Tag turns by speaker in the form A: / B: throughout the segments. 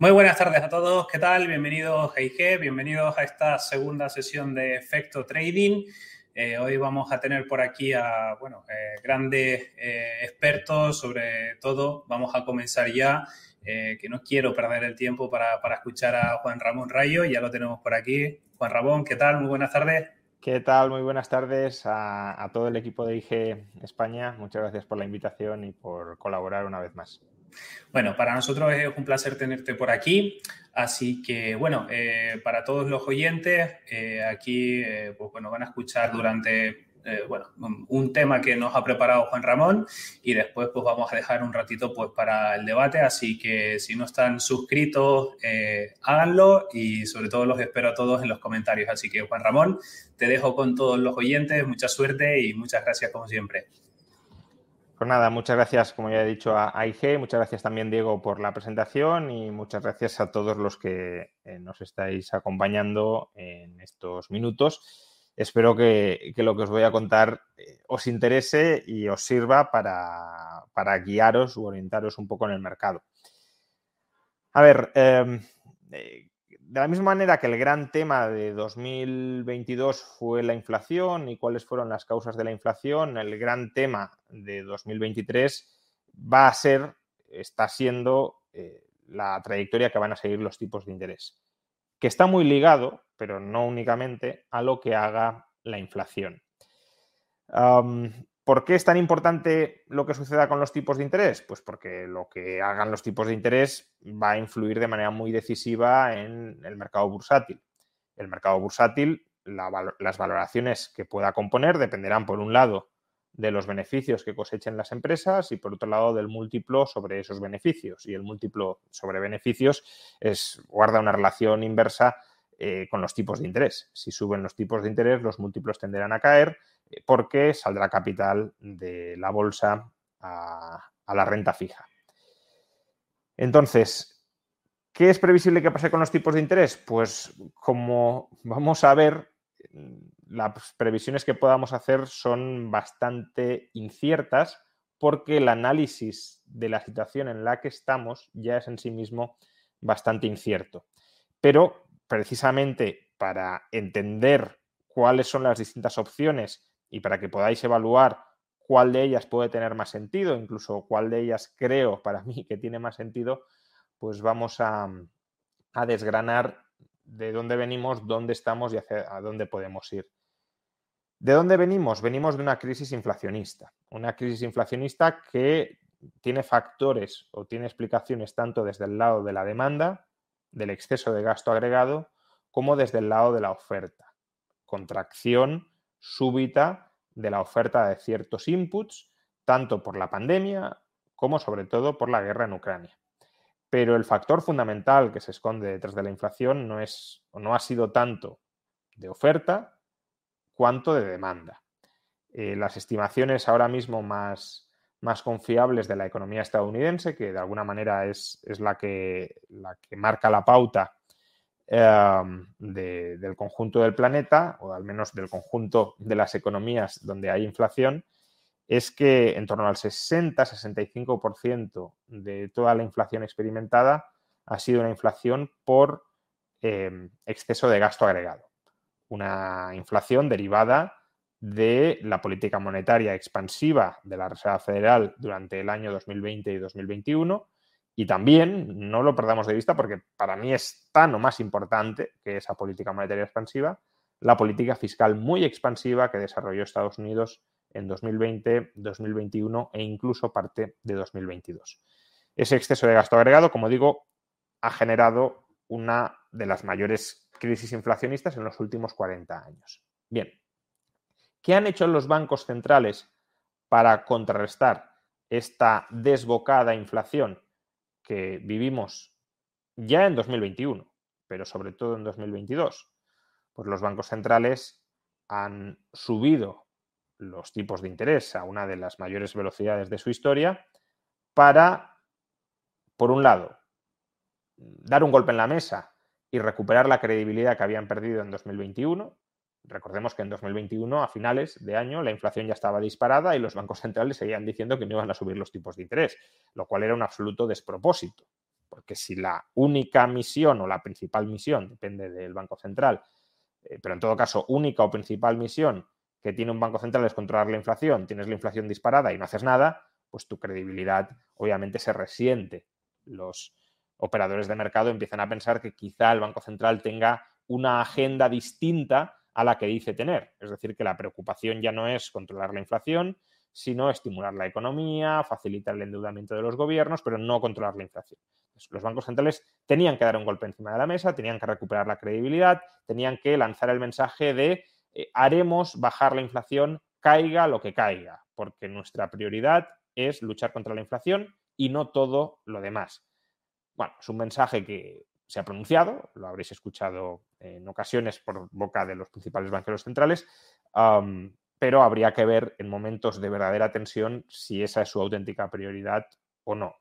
A: Muy buenas tardes a todos, ¿qué tal? Bienvenidos a IG, bienvenidos a esta segunda sesión de Efecto Trading. Eh, hoy vamos a tener por aquí a bueno, eh, grandes eh, expertos sobre todo. Vamos a comenzar ya, que no quiero perder el tiempo para, para, escuchar a Juan Ramón Rayo. Ya lo tenemos por aquí. Juan Ramón, ¿qué tal? Muy buenas tardes.
B: ¿Qué tal? Muy buenas tardes a, a todo el equipo de IG España. Muchas gracias por la invitación y por colaborar una vez más.
A: Bueno, para nosotros es un placer tenerte por aquí. Así que, bueno, eh, para todos los oyentes, eh, aquí, eh, pues bueno, van a escuchar durante, bueno, un tema que nos ha preparado Juan Ramón y después, pues vamos a dejar un ratito, pues, para el debate. Así que, si no están suscritos, háganlo y sobre todo los espero a todos en los comentarios. Así que, Juan Ramón, te dejo con todos los oyentes. Mucha suerte y muchas gracias, como siempre.
B: Pues nada, muchas gracias, como ya he dicho, a IG, muchas gracias también, Diego, por la presentación y muchas gracias a todos los que eh, nos estáis acompañando en estos minutos. Espero que, lo que os voy a contar eh, os interese y os sirva para, guiaros u orientaros un poco en el mercado. A ver, eh, de la misma manera que el gran tema de 2022 fue la inflación y cuáles fueron las causas de la inflación, el gran tema de 2023 va a ser, está siendo eh, la trayectoria que van a seguir los tipos de interés, que está muy ligado, pero no únicamente, a lo que haga la inflación. ¿Por qué es tan importante lo que suceda con los tipos de interés? Pues porque lo que hagan los tipos de interés va a influir de manera muy decisiva en el mercado bursátil. El mercado bursátil, la, las valoraciones que pueda componer dependerán, por un lado, de los beneficios que cosechen las empresas y, por otro lado, del múltiplo sobre esos beneficios. Y el múltiplo sobre beneficios es, guarda una relación inversa eh, con los tipos de interés. Si suben los tipos de interés, los múltiplos tenderán a caer eh, porque saldrá capital de la bolsa a, a la renta fija. Entonces, ¿qué es previsible que pase con los tipos de interés? Pues como vamos a ver, las previsiones que podamos hacer son bastante inciertas porque el análisis de la situación en la que estamos ya es en sí mismo bastante incierto. Pero precisamente para entender cuáles son las distintas opciones y para que podáis evaluar cuál de ellas puede tener más sentido, incluso cuál de ellas creo para mí que tiene más sentido, pues vamos a, a desgranar de dónde venimos, dónde estamos y hacia a dónde podemos ir. ¿De dónde venimos? Venimos de una crisis inflacionista. Una crisis inflacionista que tiene factores o tiene explicaciones tanto desde el lado de la demanda, del exceso de gasto agregado, como desde el lado de la oferta. Contracción súbita de la oferta de ciertos inputs, tanto por la pandemia como sobre todo por la guerra en Ucrania. Pero el factor fundamental que se esconde detrás de la inflación no es no ha sido tanto de oferta cuanto de demanda. Eh, las estimaciones ahora mismo más, más, confiables de la economía estadounidense, que de alguna manera es, es la, que, la, que, marca la pauta Em, de, del conjunto del planeta, o al menos del conjunto de las economías donde hay inflación, es que en torno al 60-65% de toda la inflación experimentada ha sido una inflación por eh, exceso de gasto agregado. Una inflación derivada de la política monetaria expansiva de la Reserva Federal durante el año 2020 y 2021 y también, no lo perdamos de vista porque para mí es tan o más importante que esa política monetaria expansiva, la política fiscal muy expansiva que desarrolló Estados Unidos en 2020, 2021 e incluso parte de 2022. Ese exceso de gasto agregado, como digo, ha generado una de las mayores crisis inflacionistas en los últimos 40 años. Bien, ¿qué han hecho los bancos centrales para contrarrestar esta desbocada inflación que vivimos ya en 2021, pero sobre todo en 2022, pues los bancos centrales han subido los tipos de interés a una de las mayores velocidades de su historia para, por un lado, dar un golpe en la mesa y recuperar la credibilidad que habían perdido en 2021. Recordemos que en 2021, a finales de año, la inflación ya estaba disparada y los bancos centrales seguían diciendo que no iban a subir los tipos de interés, lo cual era un absoluto despropósito, porque si la única misión o la principal misión, depende del Banco Central, eh, pero en todo caso, única o principal misión que tiene un Banco Central es controlar la inflación, tienes la inflación disparada y no haces nada, pues tu credibilidad obviamente se resiente. Los operadores de mercado empiezan a pensar que quizá el Banco Central tenga una agenda distinta a la que dice tener. Es decir, que la preocupación ya no es controlar la inflación, sino estimular la economía, facilitar el endeudamiento de los gobiernos, pero no controlar la inflación. Los bancos centrales tenían que dar un golpe encima de la mesa, tenían que recuperar la credibilidad, tenían que lanzar el mensaje de eh, haremos bajar la inflación, caiga lo que caiga, porque nuestra prioridad es luchar contra la inflación y no todo lo demás. Bueno, es un mensaje que se ha pronunciado, lo habréis escuchado en ocasiones por boca de los principales banqueros centrales, pero habría que ver en momentos de verdadera tensión si esa es su auténtica prioridad o no.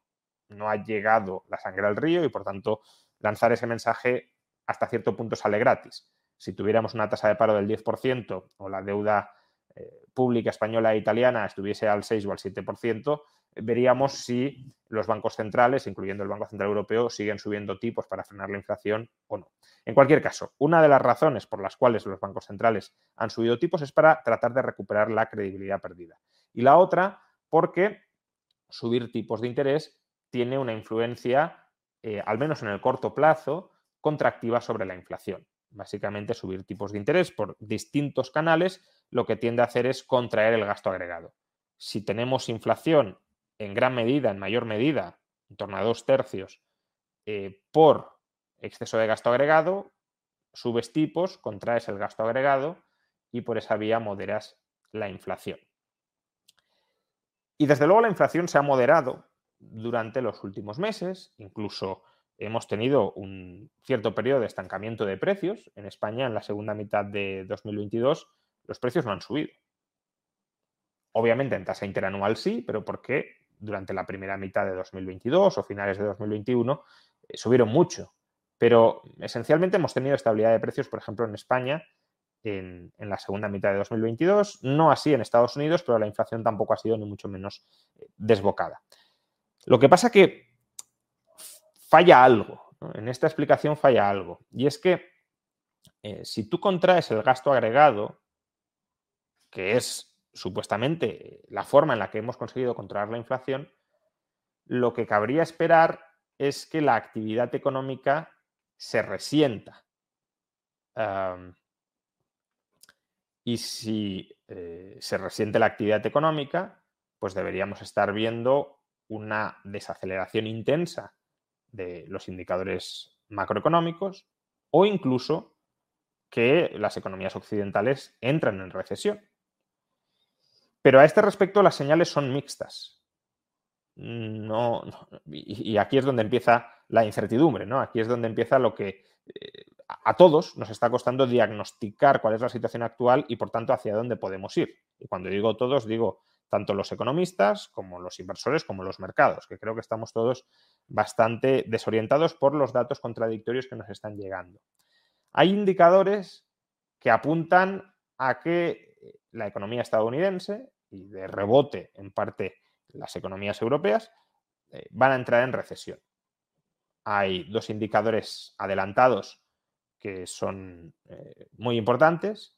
B: No ha llegado la sangre al río y por tanto lanzar ese mensaje hasta cierto punto sale gratis si tuviéramos una tasa de paro del 10% o la deuda eh, pública española e italiana estuviese al 6 o al 7%, veríamos si los bancos centrales, incluyendo el Banco Central Europeo, siguen subiendo tipos para frenar la inflación o no. En cualquier caso, una de las razones por las cuales los bancos centrales han subido tipos es para tratar de recuperar la credibilidad perdida. Y la otra, porque subir tipos de interés tiene una influencia, eh, al menos en el corto plazo, contractiva sobre la inflación básicamente subir tipos de interés por distintos canales, lo que tiende a hacer es contraer el gasto agregado. Si tenemos inflación en gran medida, en mayor medida, en torno a dos tercios, eh, por exceso de gasto agregado, subes tipos, contraes el gasto agregado y por esa vía moderas la inflación. Y desde luego la inflación se ha moderado durante los últimos meses, incluso hemos tenido un cierto periodo de estancamiento de precios. En España, en la segunda mitad de 2022, los precios no han subido. Obviamente en tasa interanual sí, pero porque durante la primera mitad de 2022 o finales de 2021 eh, subieron mucho. Pero esencialmente hemos tenido estabilidad de precios, por ejemplo, en España en, en, la segunda mitad de 2022, no así en Estados Unidos, pero la inflación tampoco ha sido ni mucho menos eh, desbocada. Lo que pasa que falla algo. En esta explicación falla algo. Y es que eh, si tú contraes el gasto agregado, que es supuestamente la forma en la que hemos conseguido controlar la inflación, lo que cabría esperar es que la actividad económica se resienta. y si eh, se resiente la actividad económica, pues deberíamos estar viendo una desaceleración intensa de los indicadores macroeconómicos o incluso que las economías occidentales entran en recesión. Pero a este respecto las señales son mixtas. No, y aquí es donde empieza la incertidumbre, ¿no? Aquí es donde empieza lo que eh, a todos nos está costando diagnosticar cuál es la situación actual y por tanto hacia dónde podemos ir. Y cuando digo todos, digo tanto los economistas como los inversores como los mercados, que creo que estamos todos bastante desorientados por los datos contradictorios que nos están llegando. Hay indicadores que apuntan a que la economía estadounidense y de rebote en parte las economías europeas eh, van a entrar en recesión. Hay dos indicadores adelantados que son eh, muy importantes.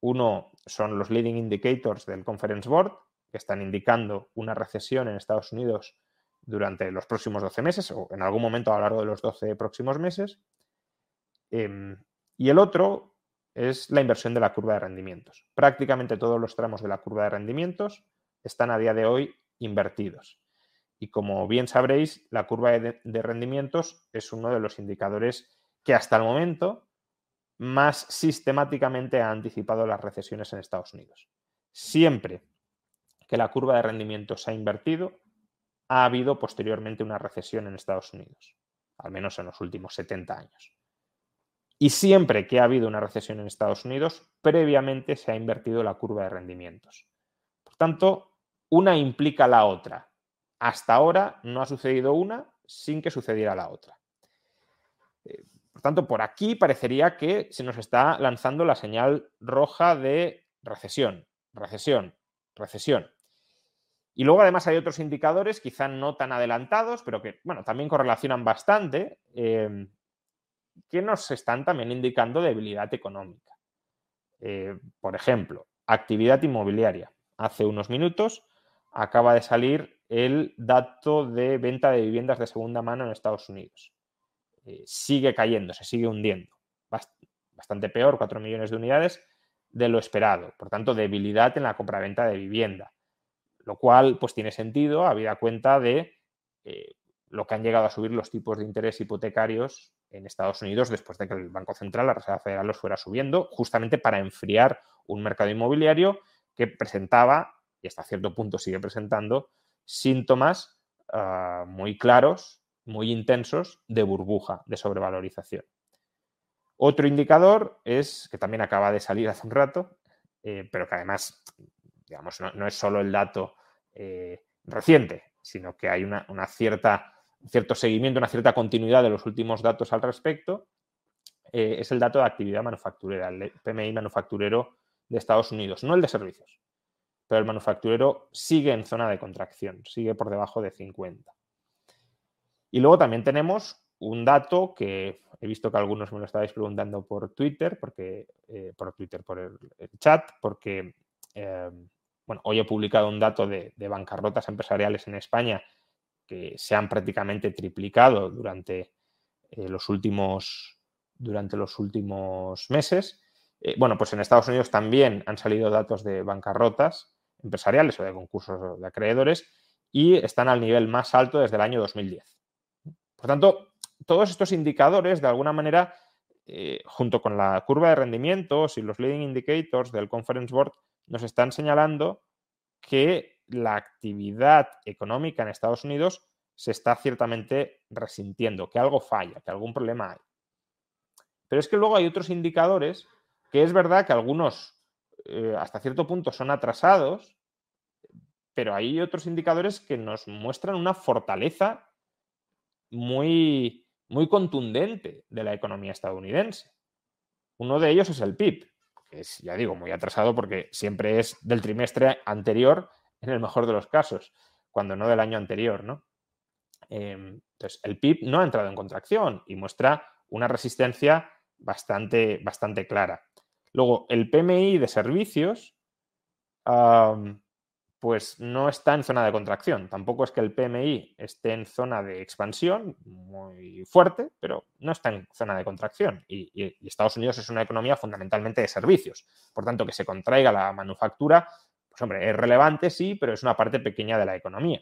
B: Uno son los leading indicators del Conference Board, que están indicando una recesión en Estados Unidos durante los próximos 12 meses o en algún momento a lo largo de los 12 próximos meses. Em, y el otro es la inversión de la curva de rendimientos. Prácticamente todos los tramos de la curva de rendimientos están a día de hoy invertidos. Y como bien sabréis, la curva de, rendimientos es uno de los indicadores que hasta el momento más sistemáticamente ha anticipado las recesiones en Estados Unidos. Siempre que la curva de rendimiento se ha invertido, ha habido posteriormente una recesión en Estados Unidos, al menos en los últimos 70 años. Y siempre que ha habido una recesión en Estados Unidos, previamente se ha invertido la curva de rendimientos. Por tanto, una implica la otra. Hasta ahora no ha sucedido una sin que sucediera la otra. Eh, por tanto, por aquí parecería que se nos está lanzando la señal roja de recesión, recesión, recesión. Y luego además hay otros indicadores, quizá no tan adelantados, pero que bueno, también correlacionan bastante, eh, que nos están también indicando debilidad económica. Eh, por ejemplo, actividad inmobiliaria. Hace unos minutos acaba de salir el dato de venta de viviendas de segunda mano en Estados Unidos. Eh, sigue cayendo, se sigue hundiendo. Bastante peor, 4 millones de unidades de lo esperado. Por tanto, debilidad en la compraventa de vivienda lo cual pues tiene sentido habida cuenta de eh, lo que han llegado a subir los tipos de interés hipotecarios en Estados Unidos después de que el Banco Central, la Reserva Federal, los fuera subiendo, justamente para enfriar un mercado inmobiliario que presentaba, y hasta cierto punto sigue presentando, síntomas ah, muy claros, muy intensos de burbuja, de sobrevalorización. Otro indicador es, que también acaba de salir hace un rato, eh, pero que además digamos, no, es solo el dato eh, reciente, sino que hay una, cierta, un cierto seguimiento, una cierta continuidad de los últimos datos al respecto, eh, es el dato de actividad manufacturera, el PMI manufacturero de Estados Unidos, no el de servicios, pero el manufacturero sigue en zona de contracción, sigue por debajo de 50. Y luego también tenemos un dato que he visto que algunos me lo estabais preguntando por Twitter, porque, eh, por Twitter, por el, chat, porque bueno, hoy he publicado un dato de, bancarrotas empresariales en España que se han prácticamente triplicado durante, eh, los, últimos, durante los últimos meses. Eh, bueno, pues en Estados Unidos también han salido datos de bancarrotas empresariales o de concursos de acreedores y están al nivel más alto desde el año 2010. Por tanto, todos estos indicadores, de alguna manera, eh, junto con la curva de rendimientos y los leading indicators del Conference Board, nos están señalando que la actividad económica en Estados Unidos se está ciertamente resintiendo, que algo falla, que algún problema hay. Pero es que luego hay otros indicadores que es verdad que algunos eh, hasta cierto punto son atrasados, pero hay otros indicadores que nos muestran una fortaleza muy, muy contundente de la economía estadounidense. Uno de ellos es el PIB que es, ya digo, muy atrasado porque siempre es del trimestre anterior, en el mejor de los casos, cuando no del año anterior, ¿no? Em, entonces, el PIB no ha entrado en contracción y muestra una resistencia bastante, bastante clara. Luego, el PMI de servicios, pues no está en zona de contracción. Tampoco es que el PMI esté en zona de expansión muy fuerte, pero no está en zona de contracción. Y, Estados Unidos es una economía fundamentalmente de servicios. Por tanto, que se contraiga la manufactura, pues hombre, es relevante, sí, pero es una parte pequeña de la economía.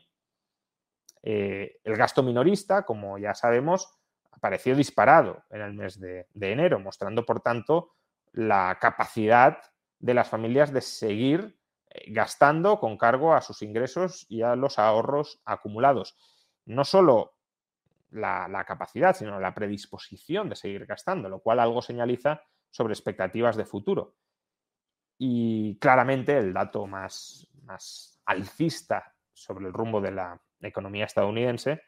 B: Eh, el gasto minorista, como ya sabemos, apareció disparado en el mes de enero, mostrando, por tanto, la capacidad de las familias de seguir eh, gastando con cargo a sus ingresos y a los ahorros acumulados. No solo la, capacidad, sino la predisposición de seguir gastando, lo cual algo señaliza sobre expectativas de futuro. Y claramente el dato más, más alcista sobre el rumbo de la economía estadounidense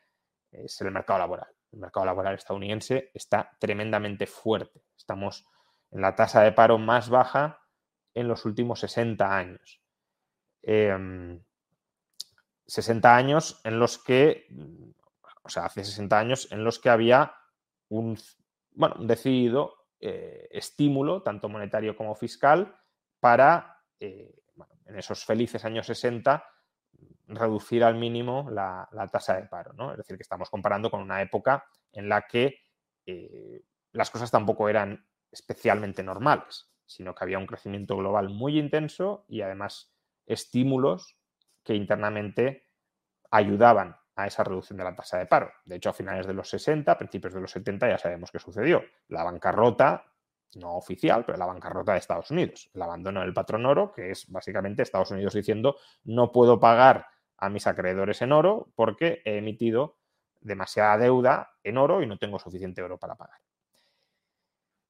B: es el mercado laboral. El mercado laboral estadounidense está tremendamente fuerte. Estamos en la tasa de paro más baja en los últimos 60 años. 60 em, años en los que, o sea, hace 60 años en los que había un, bueno, un decidido eh, estímulo, tanto monetario como fiscal, para, eh, en esos felices años 60, reducir al mínimo la, tasa de paro. Es decir, que estamos comparando con una época en la que eh, las cosas tampoco eran especialmente normales, sino que había un crecimiento global muy intenso y además estímulos que internamente ayudaban a esa reducción de la tasa de paro. De hecho, a finales de los 60, principios de los 70, ya sabemos qué sucedió. La bancarrota no oficial, pero la bancarrota de Estados Unidos, el abandono del patrón oro, que es básicamente Estados Unidos diciendo no puedo pagar a mis acreedores en oro porque he emitido demasiada deuda en oro y no tengo suficiente oro para pagar.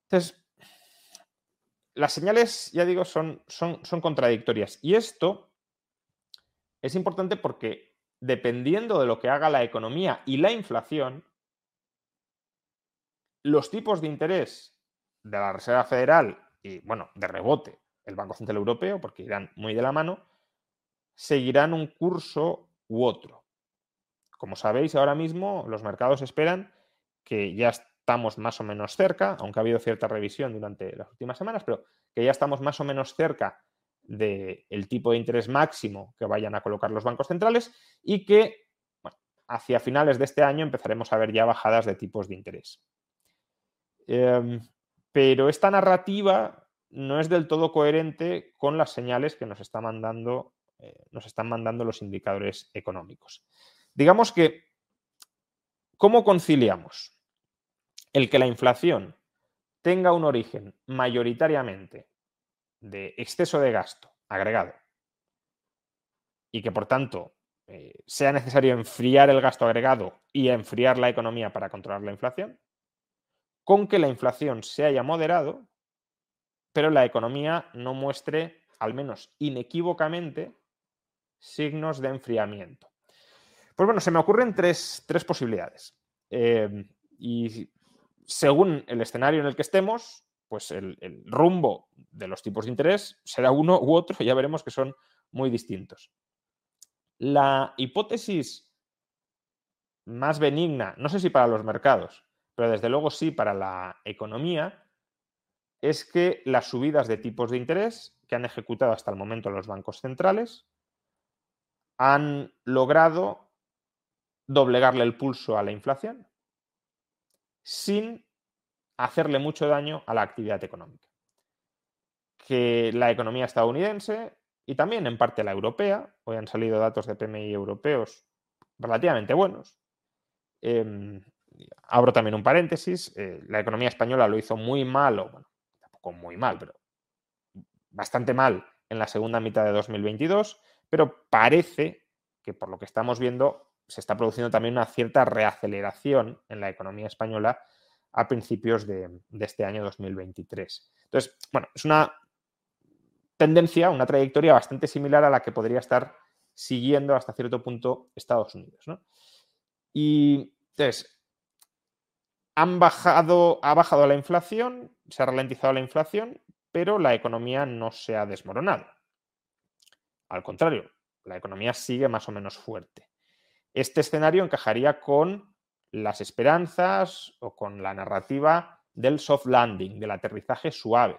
B: Entonces, las señales, ya digo, son, son, son contradictorias. Y esto es importante porque dependiendo de lo que haga la economía y la inflación, los tipos de interés de la Reserva Federal y, bueno, de rebote, el Banco Central Europeo, porque irán muy de la mano, seguirán un curso u otro. Como sabéis, ahora mismo los mercados esperan que ya estamos más o menos cerca, aunque ha habido cierta revisión durante las últimas semanas, pero que ya estamos más o menos cerca del tipo de interés máximo que vayan a colocar los bancos centrales y que hacia finales de este año empezaremos a ver ya bajadas de tipos de interés. Em, pero esta narrativa no es del todo coherente con las señales que nos, está mandando, eh, nos están mandando los indicadores económicos. Digamos que, ¿cómo conciliamos el que la inflación tenga un origen mayoritariamente de exceso de gasto agregado y que por tanto eh, sea necesario enfriar el gasto agregado y enfriar la economía para controlar la inflación, con que la inflación se haya moderado, pero la economía no muestre, al menos inequívocamente, signos de enfriamiento. Pues bueno, se me ocurren tres, posibilidades. Eh, y según el escenario en el que estemos, pues el, rumbo de los tipos de interés será uno u otro, ya veremos que son muy distintos. La hipótesis más benigna, no sé si para los mercados, pero desde luego sí para la economía, es que las subidas de tipos de interés que han ejecutado hasta el momento los bancos centrales han logrado doblegarle el pulso a la inflación sin hacerle mucho daño a la actividad económica. Que la economía estadounidense y también en parte la europea, hoy han salido datos de PMI europeos relativamente buenos. Em, abro también un paréntesis, eh, la economía española lo hizo muy mal, o bueno, tampoco muy mal, pero bastante mal en la segunda mitad de 2022, pero parece que por lo que estamos viendo se está produciendo también una cierta reaceleración en la economía española a principios de, este año 2023. Entonces, bueno, es una tendencia, una trayectoria bastante similar a la que podría estar siguiendo hasta cierto punto Estados Unidos. Y entonces, bajado, ha bajado la inflación, se ha ralentizado la inflación, pero la economía no se ha desmoronado. Al contrario, la economía sigue más o menos fuerte. Este escenario encajaría con las esperanzas o con la narrativa del soft landing, del aterrizaje suave,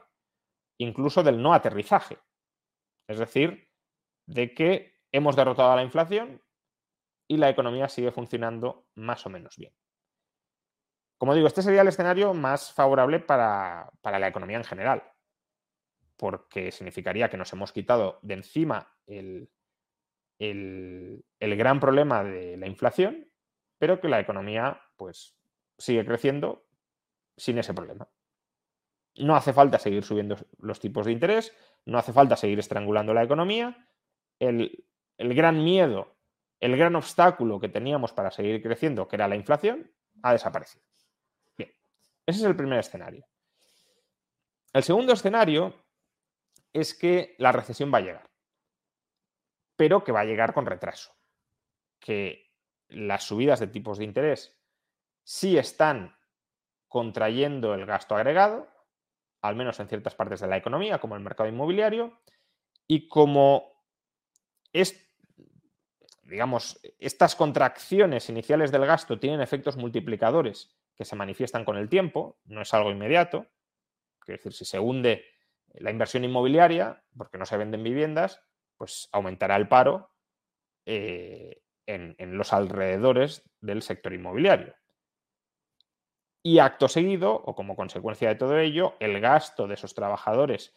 B: incluso del no aterrizaje. Es decir, de que hemos derrotado a la inflación y la economía sigue funcionando más o menos bien. Como digo, este sería el escenario más favorable para, la economía en general, porque significaría que nos hemos quitado de encima el, el gran problema de la inflación pero que la economía pues sigue creciendo sin ese problema. No hace falta seguir subiendo los tipos de interés, no hace falta seguir estrangulando la economía. El, el gran miedo, el gran obstáculo que teníamos para seguir creciendo, que era la inflación, ha desaparecido. Ese es el primer escenario. El segundo escenario es que la recesión va a llegar, pero que va a llegar con retraso. Que las subidas de tipos de interés sí están contrayendo el gasto agregado, al menos en ciertas partes de la economía, como el mercado inmobiliario, y como es, digamos, estas contracciones iniciales del gasto tienen efectos multiplicadores que se manifiestan con el tiempo, no es algo inmediato, es decir, si se hunde la inversión inmobiliaria, porque no se venden viviendas, pues aumentará el paro eh, en, los alrededores del sector inmobiliario. Y acto seguido, o como consecuencia de todo ello, el gasto de esos trabajadores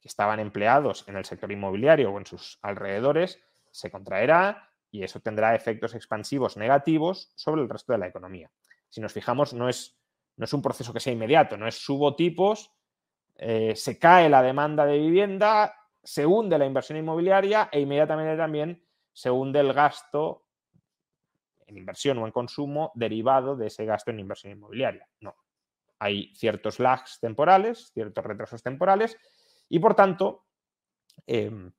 B: que estaban empleados en el sector inmobiliario o en sus alrededores se contraerá y eso tendrá efectos expansivos negativos sobre el resto de la economía. Si nos fijamos, no es, no es un proceso que sea inmediato, no es subo tipos eh, se cae la demanda de vivienda, se hunde la inversión inmobiliaria e inmediatamente también se hunde el gasto en inversión o en consumo derivado de ese gasto en inversión inmobiliaria. No. Hay ciertos lags temporales, ciertos retrasos temporales y por tanto em,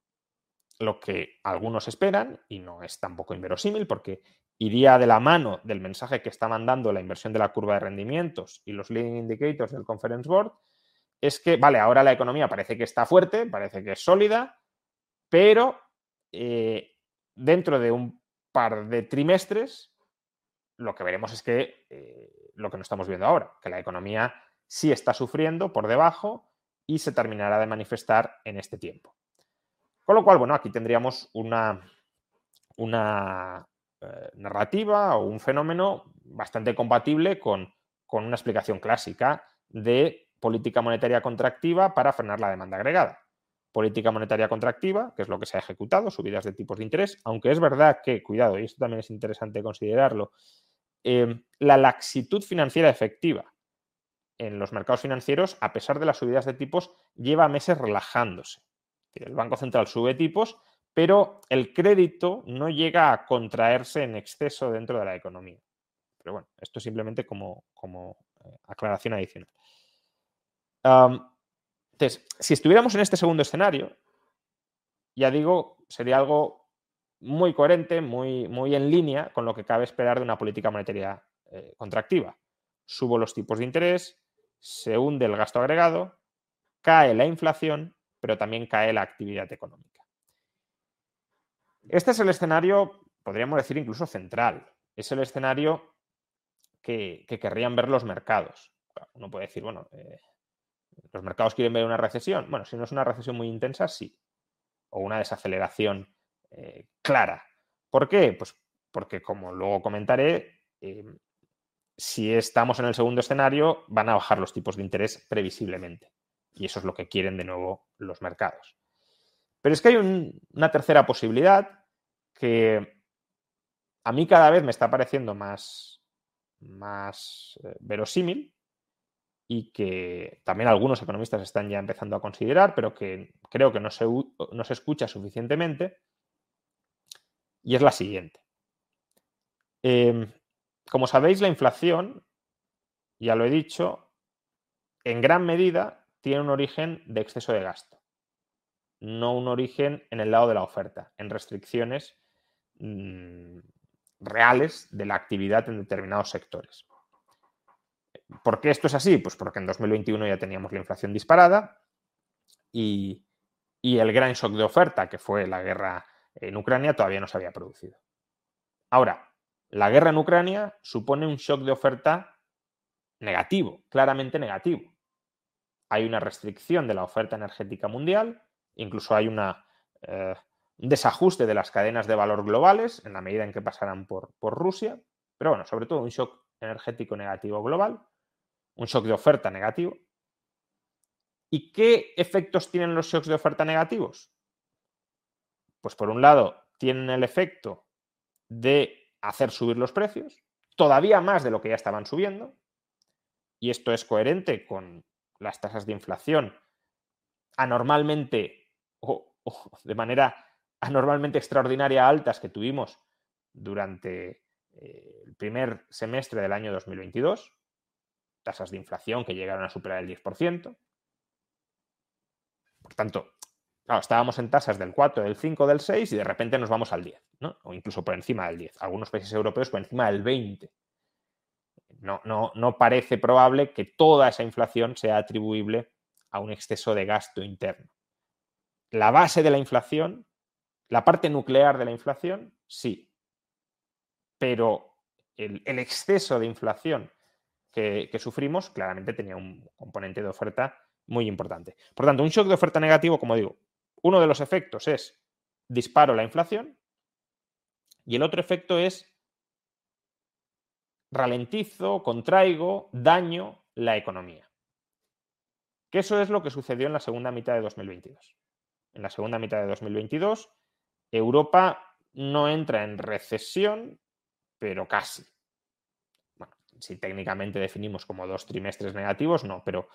B: lo que algunos esperan, y no es tampoco inverosímil porque iría de la mano del mensaje que está mandando la inversión de la curva de rendimientos y los leading indicators del Conference Board, es que, vale, ahora la economía parece que está fuerte, parece que es sólida, pero eh, dentro de un par de trimestres lo que veremos es que eh, lo que no estamos viendo ahora, que la economía sí está sufriendo por debajo y se terminará de manifestar en este tiempo. Con lo cual, bueno, aquí tendríamos una, una eh, narrativa o un fenómeno bastante compatible con, con una explicación clásica de política monetaria contractiva para frenar la demanda agregada. Política monetaria contractiva, que es lo que se ha ejecutado, subidas de tipos de interés, aunque es verdad que, cuidado, y esto también es interesante considerarlo, em, la laxitud financiera efectiva en los mercados financieros, a pesar de las subidas de tipos, lleva meses relajándose. El Banco Central sube tipos, pero el crédito no llega a contraerse en exceso dentro de la economía. Pero bueno, esto simplemente como, como eh, aclaración adicional. entonces, si estuviéramos en este segundo escenario, ya digo, sería algo muy coherente, muy, muy en línea con lo que cabe esperar de una política monetaria eh, contractiva. Subo los tipos de interés, se hunde el gasto agregado, cae la inflación, pero también cae la actividad económica. Este es el escenario, podríamos decir incluso central. Es el escenario que, querrían ver los mercados. Uno puede decir, bueno, eh, ¿los mercados quieren ver una recesión? Bueno, si no es una recesión muy intensa, sí. O una desaceleración eh, clara. ¿Por qué? Pues porque, como luego comentaré, eh, si estamos en el segundo escenario, van a bajar los tipos de interés previsiblemente. Y eso es lo que quieren de nuevo los mercados. Pero es que hay una tercera posibilidad que a mí cada vez me está pareciendo más, más eh, verosímil y que también algunos economistas están ya empezando a considerar, pero que creo que no se, no se escucha suficientemente, y es la siguiente. Em, como sabéis, la inflación, ya lo he dicho, en gran medida tiene un origen de exceso de gasto no un origen en el lado de la oferta, en restricciones mm, reales de la actividad en determinados sectores. ¿Por qué esto es así? Pues porque en 2021 ya teníamos la inflación disparada y, y el gran shock de oferta, que fue la guerra en Ucrania, todavía no se había producido. Ahora, la guerra en Ucrania supone un shock de oferta negativo, claramente negativo. Hay una restricción de la oferta energética mundial, Incluso hay eh, un desajuste de las cadenas de valor globales en la medida en que pasarán por, por Rusia. Pero bueno, sobre todo un shock energético negativo global, un shock de oferta negativo. ¿Y qué efectos tienen los shocks de oferta negativos? Pues por un lado, tienen el efecto de hacer subir los precios, todavía más de lo que ya estaban subiendo, y esto es coherente con las tasas de inflación anormalmente de manera anormalmente extraordinaria altas que tuvimos durante eh, el primer semestre del año 2022, tasas de inflación que llegaron a superar el 10%. Por tanto, estábamos en tasas del 4, del 5, del 6 y de repente nos vamos al 10, ¿no? o incluso por encima del 10. Algunos países europeos por encima del 20. No, no, no parece probable que toda esa inflación sea atribuible a un exceso de gasto interno la base de la inflación, la parte nuclear de la inflación, sí. Pero el, exceso de inflación que, sufrimos claramente tenía un componente de oferta muy importante. Por tanto, un shock de oferta negativo, como digo, uno de los efectos es disparo la inflación y el otro efecto es ralentizo, contraigo, daño la economía. Que eso es lo que sucedió en la segunda mitad de 2022 en la segunda mitad de 2022. Europa no entra en recesión, pero casi. Bueno, si técnicamente definimos como dos trimestres negativos, no, pero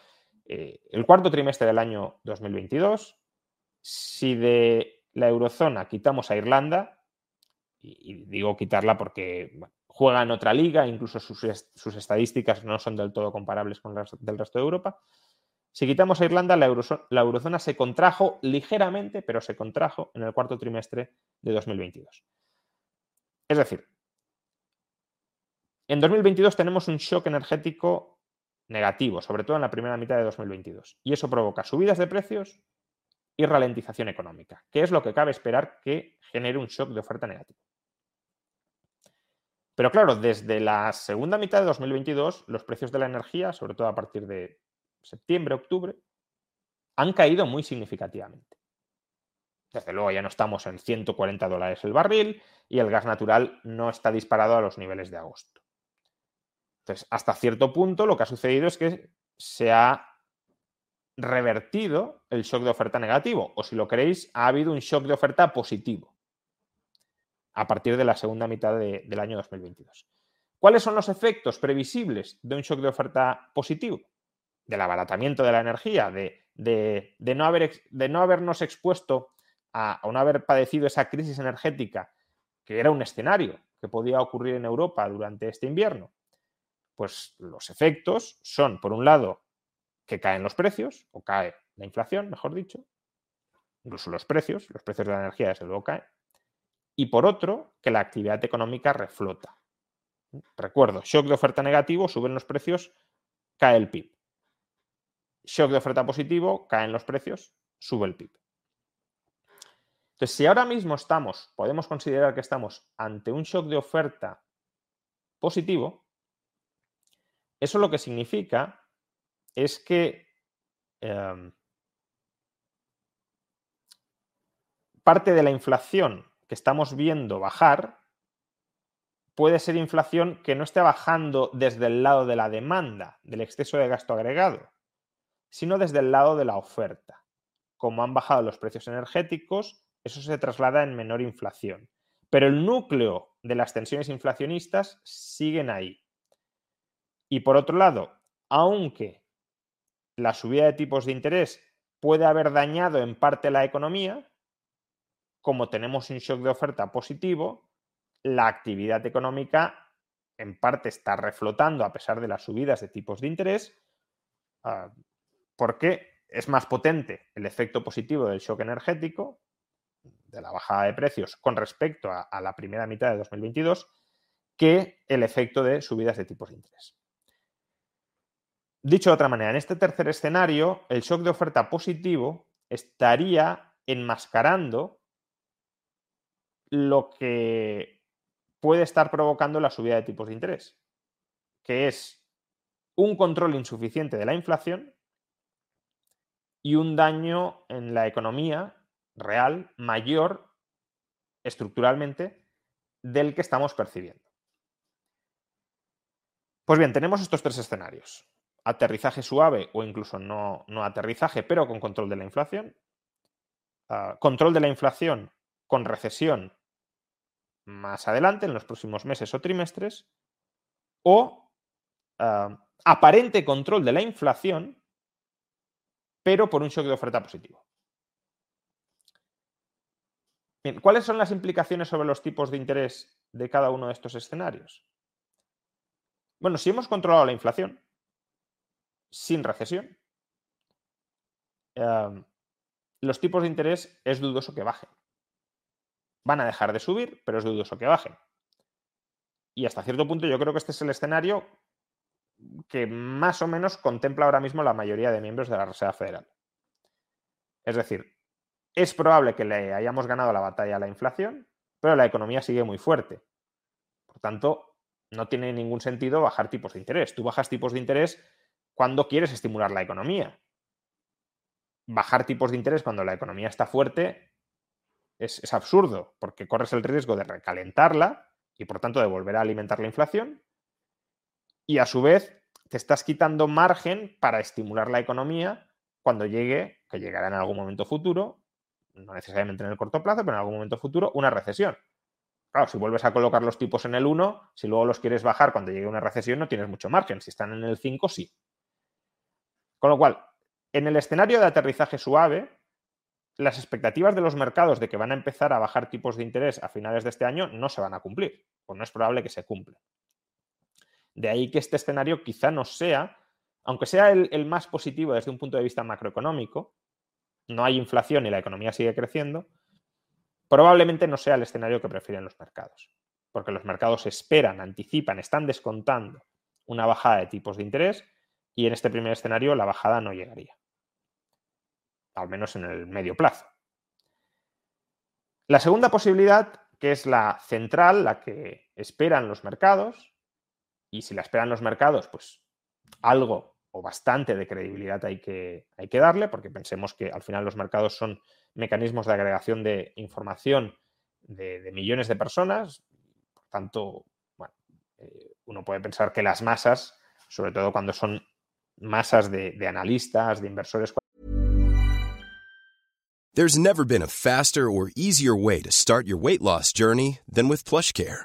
B: eh, el cuarto trimestre del año 2022, si de la eurozona quitamos a Irlanda, y, digo quitarla porque juega en otra liga, incluso sus, estadísticas no son del todo comparables con las del resto de Europa, si quitamos a Irlanda, la, eurozona se contrajo ligeramente, pero se contrajo en el cuarto trimestre de 2022. Es decir, en 2022 tenemos un shock energético negativo, sobre todo en la primera mitad de 2022. Y eso provoca subidas de precios y ralentización económica, que es lo que cabe esperar que genere un shock de oferta negativo. Pero claro, desde la segunda mitad de 2022, los precios de la energía, sobre todo a partir de septiembre, octubre, han caído muy significativamente. Desde luego ya no estamos en 140 dólares el barril y el gas natural no está disparado a los niveles de agosto. Entonces, hasta cierto punto lo que ha sucedido es que se ha revertido el shock de oferta negativo, o si lo queréis, ha habido un shock de oferta positivo a partir de la segunda mitad del año 2022. ¿Cuáles son los efectos previsibles de un shock de oferta positivo? Del abaratamiento de la energía, de, no, habernos expuesto a, a no haber padecido esa crisis energética, que era un escenario que podía ocurrir en Europa durante este invierno, pues los efectos son, por un lado, que caen los precios, o cae la inflación, mejor dicho, incluso los precios, los precios de la energía desde luego caen, y por otro, que la actividad económica reflota. Recuerdo, shock de oferta negativo, suben los precios, cae el PIB. Shock de oferta positivo, caen los precios, sube el PIB. Entonces, si ahora mismo estamos, podemos considerar que estamos ante un shock de oferta positivo, eso lo que significa es que em, parte de la inflación que estamos viendo bajar puede ser inflación que no esté bajando desde el lado de la demanda, del exceso de gasto agregado, sino desde el lado de la oferta. Como han bajado los precios energéticos, eso se traslada en menor inflación. Pero el núcleo de las tensiones inflacionistas siguen ahí. Y por otro lado, aunque la subida de tipos de interés puede haber dañado en parte la economía, como tenemos un shock de oferta positivo, la actividad económica en parte está reflotando a pesar de las subidas de tipos de interés, ah, porque es más potente el efecto positivo del shock energético, de la bajada de precios con respecto a, a la primera mitad de 2022, que el efecto de subidas de tipos de interés. Dicho de otra manera, en este tercer escenario, el shock de oferta positivo estaría enmascarando lo que puede estar provocando la subida de tipos de interés, que es un control insuficiente de la inflación y un daño en la economía real mayor estructuralmente del que estamos percibiendo. Pues bien, tenemos estos tres escenarios aterrizaje suave o incluso no, aterrizaje, pero con control de la inflación. Ah, control de la inflación con recesión más adelante, en los próximos meses o trimestres. O ah, aparente control de la inflación, pero por un shock de oferta positivo. ¿cuáles son las implicaciones sobre los tipos de interés de cada uno de estos escenarios? Bueno, si hemos controlado la inflación, sin recesión, em, los tipos de interés es dudoso que bajen. Van a dejar de subir, pero es dudoso que bajen. Y hasta cierto punto yo creo que este es el escenario que más o menos contempla ahora mismo la mayoría de miembros de la Reserva Federal. Es decir, es probable que le hayamos ganado la batalla a la inflación, pero la economía sigue muy fuerte. Por tanto, no tiene ningún sentido bajar tipos de interés. Tú bajas tipos de interés cuando quieres estimular la economía. Bajar tipos de interés cuando la economía está fuerte es, absurdo, porque corres el riesgo de recalentarla y por tanto de volver a alimentar la inflación. Y a su vez te estás quitando margen para estimular la economía cuando llegue, que llegará en algún momento futuro, no necesariamente en el corto plazo, pero en algún momento futuro, una recesión. Claro, si vuelves a colocar los tipos en el 1, si luego los quieres bajar cuando llegue una recesión, no tienes mucho margen. Si están en el 5, sí. Con lo cual, En el escenario de aterrizaje suave, las expectativas de los mercados de que van a empezar a bajar tipos de interés a finales de este año no se van a cumplir, o no es probable que se cumplan. De ahí que este escenario quizá no sea, aunque sea el, más positivo desde un punto de vista macroeconómico, no hay inflación y la economía sigue creciendo, probablemente no sea el escenario que prefieren los mercados, porque los mercados esperan, anticipan, están descontando una bajada de tipos de interés y en este primer escenario la bajada no llegaría al menos en el medio plazo. La segunda posibilidad, que es la central, la que esperan los mercados, y si la esperan los mercados, pues algo o bastante de credibilidad hay que, hay que darle, porque pensemos que al final los mercados son mecanismos de agregación de información de, millones de personas, por tanto, bueno, eh, uno puede pensar que las masas, sobre todo cuando son masas de, analistas, de inversores
C: There's never been a faster or easier way to start your weight loss journey than with PlushCare.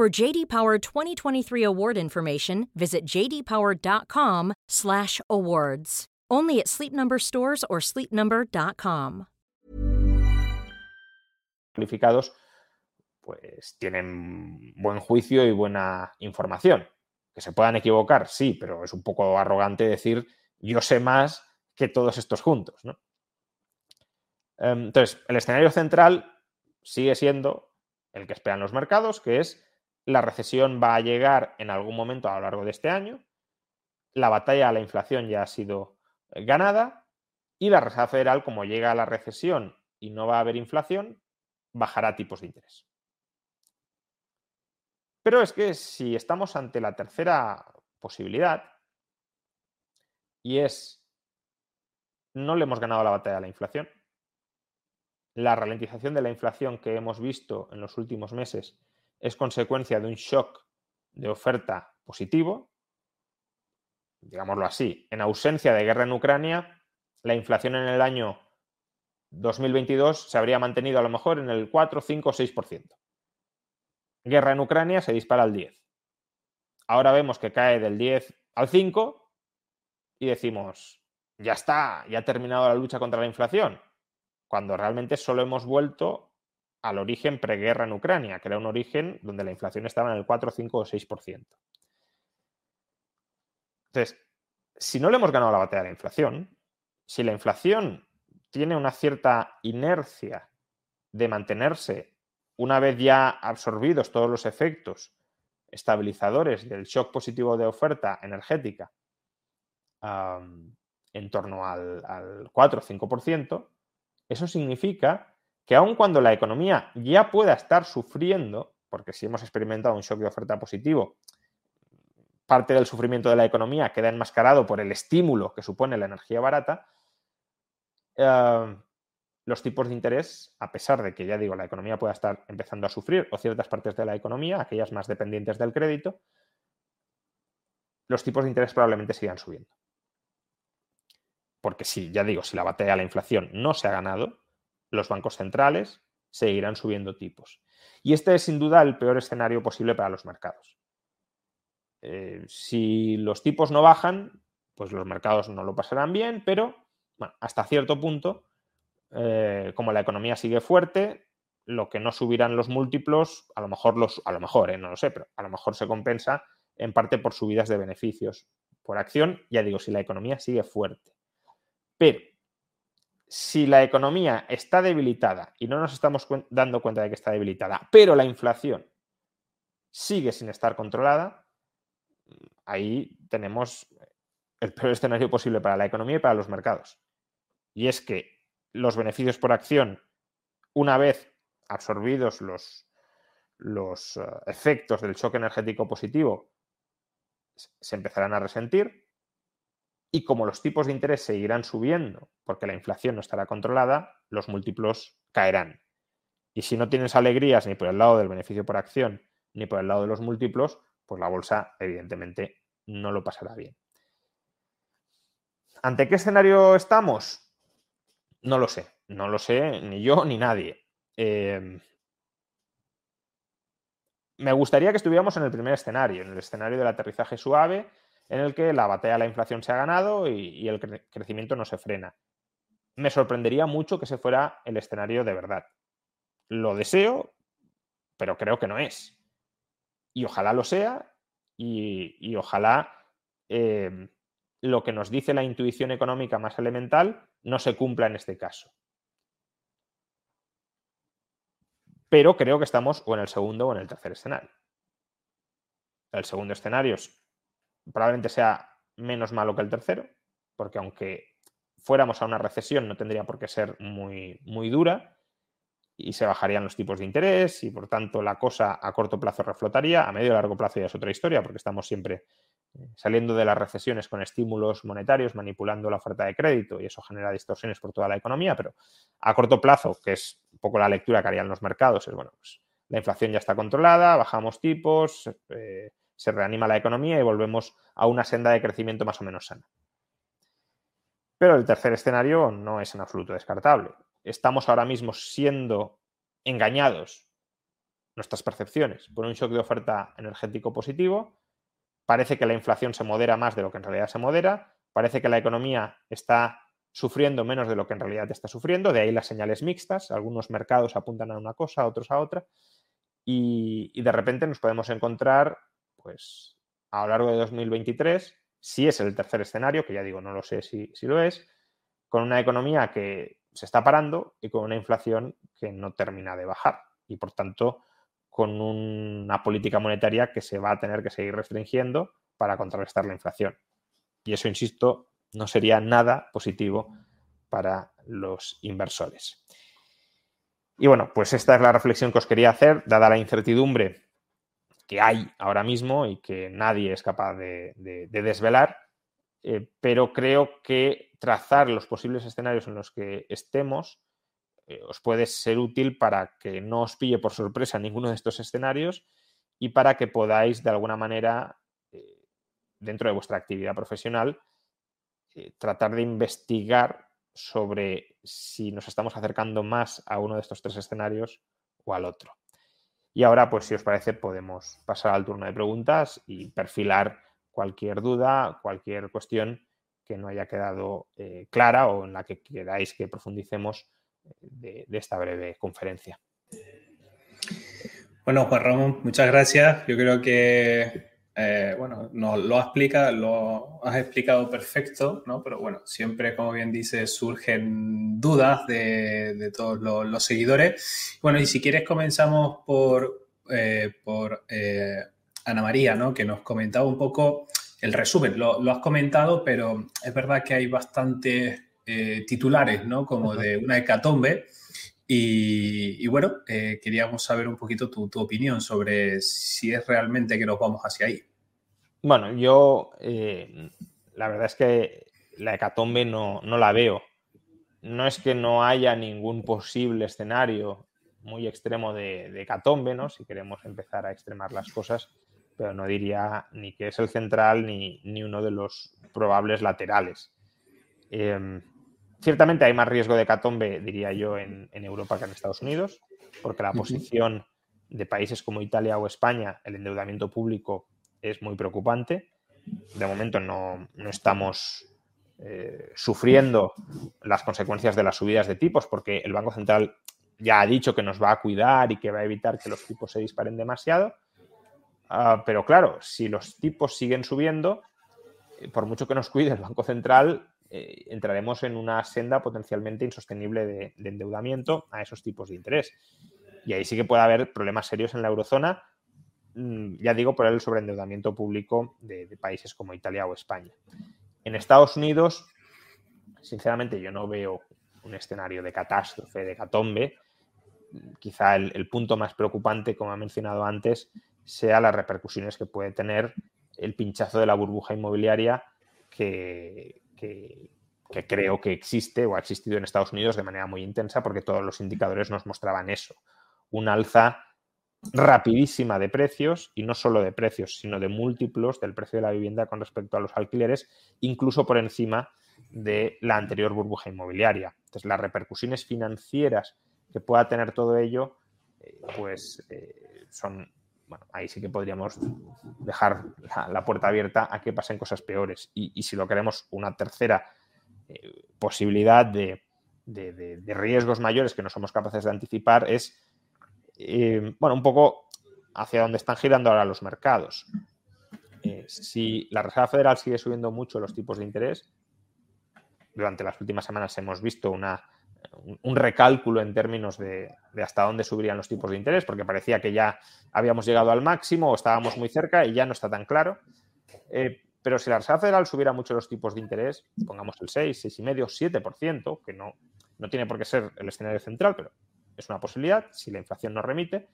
D: For JD Power 2023 award information, visit jdpower.com/awards. Only at Sleep Number stores or sleepnumber.com.
B: Calificados pues tienen buen juicio y buena información. Que se puedan equivocar, sí, pero es un poco arrogante decir yo sé más que todos estos juntos, ¿no? Em, entonces, el escenario central sigue siendo el que esperan los mercados, que es la recesión va a llegar en algún momento a lo largo de este año, la batalla a la inflación ya ha sido eh, ganada y la Reserva Federal, como llega a la recesión y no va a haber inflación, bajará tipos de interés. Pero es que si estamos ante la tercera posibilidad, y es no le hemos ganado la batalla a la inflación, la ralentización de la inflación que hemos visto en los últimos meses es consecuencia de un shock de oferta positivo, digámoslo así, en ausencia de guerra en Ucrania, la inflación en el año 2022 se habría mantenido a lo mejor en el 4, 5 6%. Guerra en Ucrania se dispara al 10. Ahora vemos que cae del 10 al 5 y decimos, ya está, ya ha terminado la lucha contra la inflación cuando realmente solo hemos vuelto al origen preguerra en Ucrania, que era un origen donde la inflación estaba en el 4, 5 o 6%. Entonces, si no le hemos ganado la batalla a la inflación, si la inflación tiene una cierta inercia de mantenerse una vez ya absorbidos todos los efectos estabilizadores del shock positivo de oferta energética en torno al, al 4 o 5%, eso significa que aun cuando la economía ya pueda estar sufriendo, porque si hemos experimentado un shock de oferta positivo, parte del sufrimiento de la economía queda enmascarado por el estímulo que supone la energía barata, eh, los tipos de interés, a pesar de que ya digo, la economía pueda estar empezando a sufrir, o ciertas partes de la economía, aquellas más dependientes del crédito, los tipos de interés probablemente sigan subiendo. Porque si, ya digo, si la batalla a la inflación no se ha ganado, los bancos centrales seguirán subiendo tipos. Y este es sin duda el peor escenario posible para los mercados. Eh, si los tipos no bajan, pues los mercados no lo pasarán bien, pero hasta cierto punto, eh, como la economía sigue fuerte, lo que no subirán los múltiplos, a lo mejor los, a lo mejor, no lo sé, pero a lo mejor se compensa en parte por subidas de beneficios por acción, ya digo, si la economía sigue fuerte. Pero si la economía está debilitada y no nos estamos dando cuenta de que está debilitada, pero la inflación sigue sin estar controlada, ahí tenemos el peor escenario posible para la economía y para los mercados. Y es que los beneficios por acción, una vez absorbidos los, los eh, efectos del choque energético positivo, se empezarán a resentir y como los tipos de interés seguirán subiendo porque la inflación no estará controlada, los múltiplos caerán. Y si no tienes alegrías ni por el lado del beneficio por acción ni por el lado de los múltiplos, pues la bolsa evidentemente no lo pasará bien. ¿Ante qué escenario estamos? No lo sé, no lo sé ni yo ni nadie. Em, me gustaría que estuviéramos en el primer escenario, en el escenario del aterrizaje suave, en el que la batalla a la inflación se ha ganado y, el crecimiento no se frena. Me sorprendería mucho que se fuera el escenario de verdad. Lo deseo, pero creo que no es. Y ojalá lo sea y, ojalá em, lo que nos dice la intuición económica más elemental no se cumpla en este caso. Pero creo que estamos o en el segundo o en el tercer escenario. El segundo escenario probablemente sea menos malo que el tercero, porque aunque fuéramos a una recesión no tendría por qué ser muy, muy dura y se bajarían los tipos de interés y por tanto la cosa a corto plazo reflotaría, a medio y largo plazo ya es otra historia porque estamos siempre saliendo de las recesiones con estímulos monetarios, manipulando la oferta de crédito y eso genera distorsiones por toda la economía, pero a corto plazo, que es un poco la lectura que harían los mercados, es bueno, pues la inflación ya está controlada, bajamos tipos, eh, se reanima la economía y volvemos a una senda de crecimiento más o menos sana. Pero el tercer escenario no es en absoluto descartable. Estamos ahora mismo siendo engañados nuestras percepciones por un shock de oferta energético positivo Parece que la inflación se modera más de lo que en realidad se modera. Parece que la economía está sufriendo menos de lo que en realidad está sufriendo. De ahí las señales mixtas. Algunos mercados apuntan a una cosa, otros a otra. Y, de repente nos podemos encontrar, pues, a lo largo de 2023, si es el tercer escenario, que ya digo, no lo sé si, si lo es, con una economía que se está parando y con una inflación que no termina de bajar. Y por tanto, con una política monetaria que se va a tener que seguir restringiendo para contrarrestar la inflación. Y eso, insisto, no sería nada positivo para los inversores. Y bueno, pues esta es la reflexión que os quería hacer, dada la incertidumbre que hay ahora mismo y que nadie es capaz de, desvelar, eh, pero creo que trazar los posibles escenarios en los que estemos eh, os puede ser útil para que no os pille por sorpresa ninguno de estos escenarios y para que podáis de alguna manera, eh, dentro de vuestra actividad profesional, tratar de investigar sobre si nos estamos acercando más a uno de estos tres escenarios o al otro. Y ahora, pues si os parece, podemos pasar al turno de preguntas y perfilar cualquier duda, cualquier cuestión que no haya quedado clara o en la que queráis que profundicemos de, esta breve conferencia.
A: Bueno, Juan Ramón, muchas gracias. Yo creo que, eh, bueno, nos lo, explica, lo has explicado perfecto, ¿no? Pero bueno, siempre, como bien dices, surgen dudas de, todos los, seguidores. Bueno, y si quieres comenzamos por, eh, por eh, Ana María, ¿no? Que nos comentaba un poco el resumen. Lo, lo has comentado, pero es verdad que hay bastante eh, titulares, ¿no? Como de una hecatombe. Y, bueno, eh, queríamos saber un poquito tu, opinión sobre si es realmente que nos vamos hacia ahí.
B: Bueno, yo eh, la verdad es que la hecatombe no, la veo. No es que no haya ningún posible escenario muy extremo de, hecatombe, ¿no? Si queremos empezar a extremar las cosas, pero no diría ni que es el central ni, ni uno de los probables laterales. Em, Ciertamente hay más riesgo de catombe, diría yo, en, Europa que en Estados Unidos, porque la posición de países como Italia o España, el endeudamiento público es muy preocupante. De momento no, estamos eh, sufriendo las consecuencias de las subidas de tipos porque el Banco Central ya ha dicho que nos va a cuidar y que va a evitar que los tipos se disparen demasiado. Ah, pero claro, si los tipos siguen subiendo, eh, por mucho que nos cuide el Banco Central, eh, entraremos en una senda potencialmente insostenible de, endeudamiento a esos tipos de interés. Y ahí sí que puede haber problemas serios en la eurozona, mm, ya digo, por el sobreendeudamiento público de, países como Italia o España. En Estados Unidos, sinceramente, yo no veo un escenario de catástrofe, de catombe. Quizá el, punto más preocupante, como ha mencionado antes, sea las repercusiones que puede tener el pinchazo de la burbuja inmobiliaria que, creo que existe o ha existido en Estados Unidos de manera muy intensa porque todos los indicadores nos mostraban eso. Un alza rapidísima de precios y no solo de precios, sino de múltiplos del precio de la vivienda con respecto a los alquileres, incluso por encima de la anterior burbuja inmobiliaria. Entonces, las repercusiones financieras que pueda tener todo ello, eh, pues eh, son bueno, ahí sí que podríamos dejar la, puerta abierta a que pasen cosas peores. Y, si lo queremos, una tercera eh, posibilidad de, riesgos mayores que no somos capaces de anticipar es, eh, bueno, un poco hacia dónde están girando ahora los mercados. Eh, si la Reserva Federal sigue subiendo mucho los tipos de interés, durante las últimas semanas hemos visto una un recálculo en términos de, hasta dónde subirían los tipos de interés, porque parecía que ya habíamos llegado al máximo o estábamos muy cerca y ya no está tan claro. Eh, pero si la Reserva Federal subiera mucho los tipos de interés, pongamos el 6, 6,5, 7%, que no, no tiene por qué ser el escenario central, pero es una posibilidad, si la inflación no remite,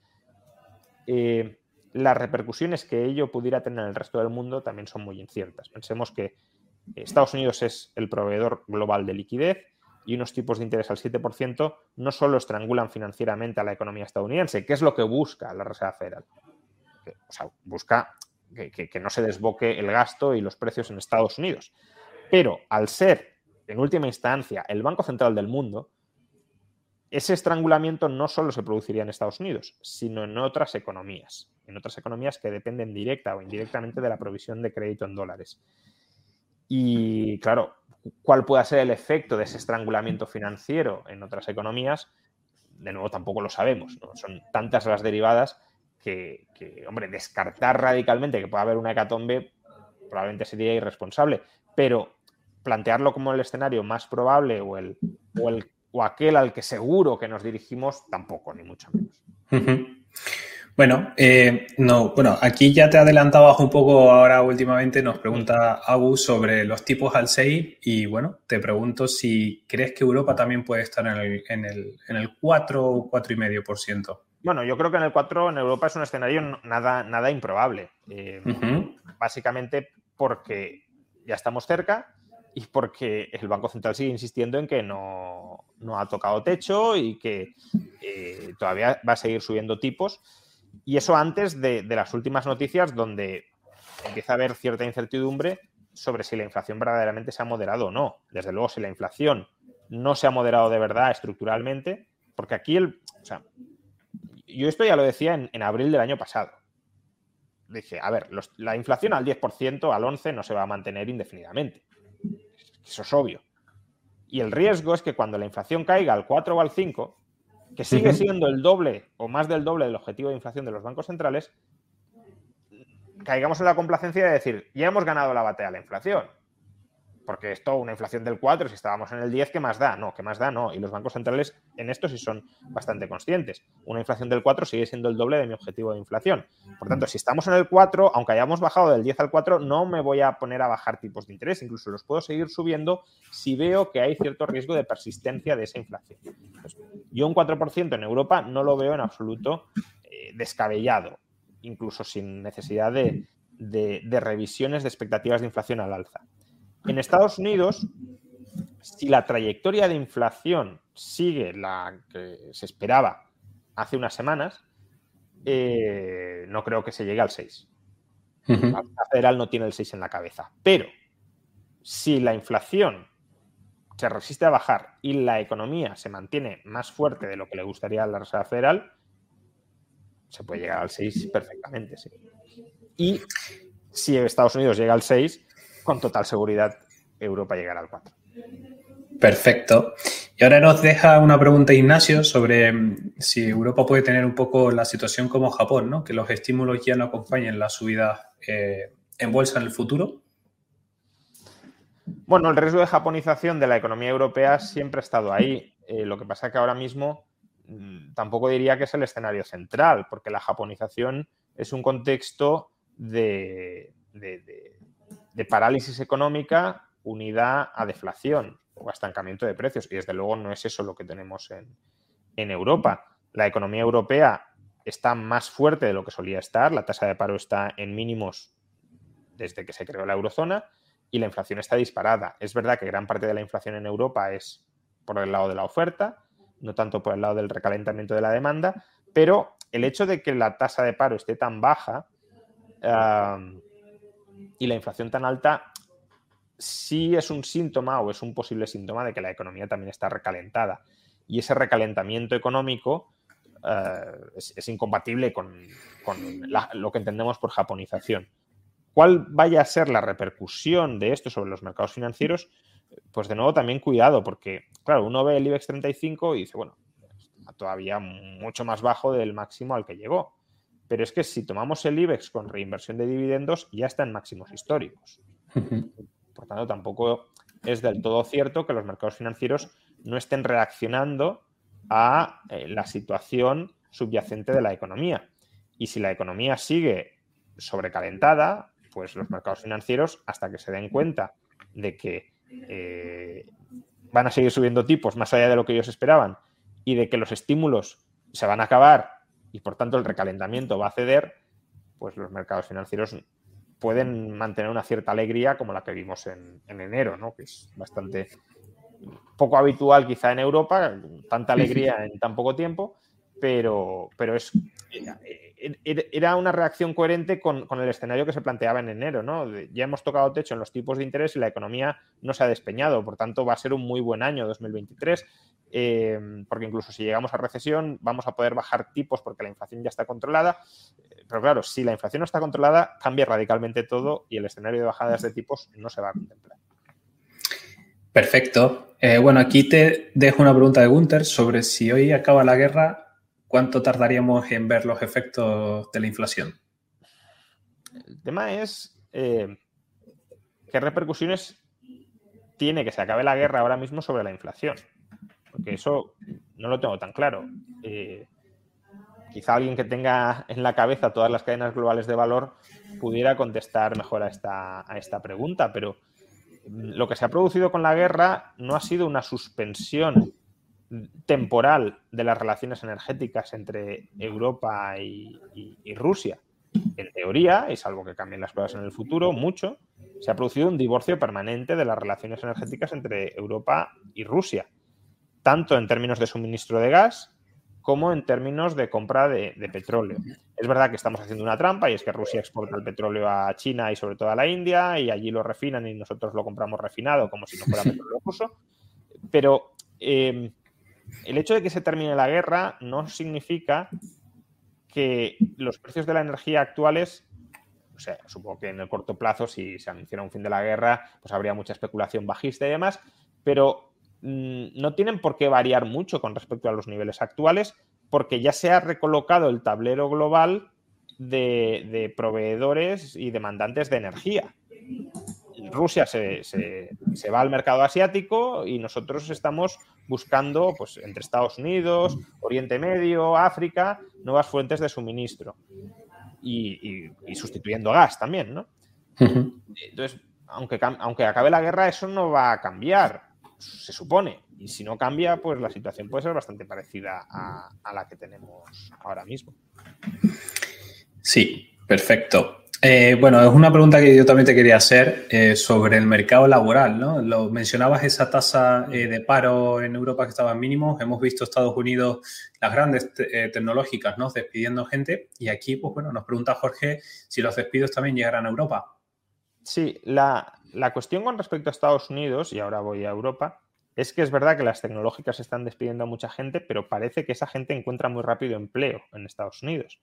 B: eh, las repercusiones que ello pudiera tener en el resto del mundo también son muy inciertas. Pensemos que Estados Unidos es el proveedor global de liquidez, y unos tipos de interés al 7% no solo estrangulan financieramente a la economía estadounidense, que es lo que busca la Reserva Federal. O sea, busca que, no se desboque el gasto y los precios en Estados Unidos. Pero al ser, en última instancia, el Banco Central del mundo, ese estrangulamiento no solo se produciría en Estados Unidos, sino en otras economías, en otras economías que dependen directa o indirectamente de la provisión de crédito en dólares. Y claro, cuál pueda ser el efecto de ese estrangulamiento financiero en otras economías, de nuevo tampoco lo sabemos. Son tantas las derivadas que, hombre, descartar radicalmente que pueda haber una hecatombe probablemente sería irresponsable, pero plantearlo como el escenario más probable o, el, o, el, o aquel al que seguro que nos dirigimos, tampoco, ni mucho menos.
A: Bueno, eh, no, bueno, aquí ya te adelantabas un poco ahora últimamente, nos pregunta Abu sobre los tipos al 6 y bueno, te pregunto si crees que Europa también puede estar en el, en el, en el 4 o 4,5%.
B: Bueno, yo creo que en el 4 en Europa es un escenario nada, nada improbable. Eh, básicamente porque ya estamos cerca y porque el Banco Central sigue insistiendo en que no, ha tocado techo y que eh, todavía va a seguir subiendo tipos. Y eso antes de, las últimas noticias donde empieza a haber cierta incertidumbre sobre si la inflación verdaderamente se ha moderado o no. Desde luego, si la inflación no se ha moderado de verdad estructuralmente, porque aquí el... O sea, yo esto ya lo decía en, abril del año pasado. Dije, a ver, la inflación al 10%, al 11% no se va a mantener indefinidamente. Eso es obvio. Y el riesgo es que cuando la inflación caiga al 4 o al 5, que sigue siendo el doble o más del doble del objetivo de inflación de los bancos centrales, caigamos en la complacencia de decir, ya hemos ganado la batalla a la inflación porque esto, una inflación del 4, si estábamos en el 10, ¿qué más da? No, ¿qué más da? No. Y los bancos centrales en esto sí son bastante conscientes. Una inflación del 4 sigue siendo el doble de mi objetivo de inflación. Por tanto, si estamos en el 4, aunque hayamos bajado del 10 al 4, no me voy a poner a bajar tipos de interés. Incluso los puedo seguir subiendo si veo que hay cierto riesgo de persistencia de esa inflación. yo un 4% en Europa no lo veo en absoluto eh, descabellado, incluso sin necesidad de revisiones de expectativas de inflación al alza. En Estados Unidos, si la trayectoria de inflación sigue la que se esperaba hace unas semanas, eh, no creo que se llegue al 6. La federal no tiene el 6 en la cabeza. Pero si la inflación se resiste a bajar y la economía se mantiene más fuerte de lo que le gustaría a la Reserva Federal, se puede llegar al 6 perfectamente, sí. Y si Estados Unidos llega al 6, con total seguridad Europa llegará al 4.
A: Perfecto. Y ahora nos deja una pregunta Ignacio sobre mm, si Europa puede tener un poco la situación como Japón, ¿no? Que los estímulos ya no acompañen la subida eh, en bolsa en el futuro.
B: Bueno, el riesgo de japonización de la economía europea siempre ha estado ahí. Eh, lo que pasa es que ahora mismo mm, tampoco diría que es el escenario central, porque la japonización es un contexto de, de parálisis económica unida a deflación o estancamiento de precios. Y desde luego no es eso lo que tenemos en, Europa. La economía europea está más fuerte de lo que solía estar, la tasa de paro está en mínimos desde que se creó la eurozona y la inflación está disparada. Es verdad que gran parte de la inflación en Europa es por el lado de la oferta, no tanto por el lado del recalentamiento de la demanda, pero el hecho de que la tasa de paro esté tan baja y la inflación tan alta sí es un síntoma o es un posible síntoma de que la economía también está recalentada. Y ese recalentamiento económico eh, es, incompatible con, lo que entendemos por japonización. ¿Cuál vaya a ser la repercusión de esto sobre los mercados financieros? Pues de nuevo también cuidado, porque claro, uno ve el IBEX 35 y dice, bueno, todavía mucho más bajo del máximo al que llegó. Pero es que si tomamos el IBEX con reinversión de dividendos, ya está en máximos históricos. Por tanto, tampoco es del todo cierto que los mercados financieros no estén reaccionando a eh, la situación subyacente de la economía. Y si la economía sigue sobrecalentada, pues los mercados financieros, hasta que se den cuenta de que eh, van a seguir subiendo tipos más allá de lo que ellos esperaban y de que los estímulos se van a acabar y por tanto el recalentamiento va a ceder, pues los mercados financieros pueden mantener una cierta alegría como la que vimos en, enero, ¿no? que es bastante poco habitual quizá en Europa, tanta alegría en tan poco tiempo, pero, pero es, era una reacción coherente con, el escenario que se planteaba en enero. ¿no? Ya hemos tocado techo en los tipos de interés y la economía no se ha despeñado, por tanto va a ser un muy buen año 2023. Eh, porque incluso si llegamos a recesión vamos a poder bajar tipos porque la inflación ya está controlada. Pero claro, si la inflación no está controlada, cambia radicalmente todo y el escenario de bajadas de tipos no se va a contemplar.
A: Perfecto. Eh, bueno, aquí te dejo una pregunta de Gunther sobre si hoy acaba la guerra, ¿cuánto tardaríamos en ver los efectos de la inflación?
B: El tema es eh, qué repercusiones tiene que se acabe la guerra ahora mismo sobre la inflación. Porque eso no lo tengo tan claro. Eh, quizá alguien que tenga en la cabeza todas las cadenas globales de valor pudiera contestar mejor a esta, a esta pregunta, pero lo que se ha producido con la guerra no ha sido una suspensión temporal de las relaciones energéticas entre Europa y, Rusia. En teoría, y salvo que cambien las cosas en el futuro, mucho, se ha producido un divorcio permanente de las relaciones energéticas entre Europa y Rusia, tanto en términos de suministro de gas como en términos de compra de, petróleo. Es verdad que estamos haciendo una trampa y es que Rusia exporta el petróleo a China y sobre todo a la India y allí lo refinan y nosotros lo compramos refinado como si no fuera petróleo ruso. Pero em, el hecho de que se termine la guerra no significa que los precios de la energía actuales, o sea, supongo que en el corto plazo, si se anunciara un fin de la guerra, pues habría mucha especulación bajista y demás, pero Mm, no tienen por qué variar mucho con respecto a los niveles actuales, porque ya se ha recolocado el tablero global de, proveedores y demandantes de energía. Rusia se, va al mercado asiático y nosotros estamos buscando, pues, entre Estados Unidos, Oriente Medio, África, nuevas fuentes de suministro. Y, sustituyendo gas también, ¿no? Entonces, aunque, aunque acabe la guerra, eso no va a cambiar se supone. Y si no cambia, pues la situación puede ser bastante parecida a, la que tenemos ahora mismo.
A: Sí, perfecto. Eh, bueno, es una pregunta que yo también te quería hacer eh, sobre el mercado laboral, ¿no? Lo mencionabas esa tasa eh, de paro en Europa que estaba en mínimo. Hemos visto Estados Unidos, las grandes tecnológicas, ¿no? Despidiendo gente. Y aquí, pues bueno, nos pregunta Jorge si los despidos también llegarán a Europa.
B: Sí, la, la cuestión con respecto a Estados Unidos, y ahora voy a Europa, es que es verdad que las tecnológicas están despidiendo a mucha gente, pero parece que esa gente encuentra muy rápido empleo en Estados Unidos.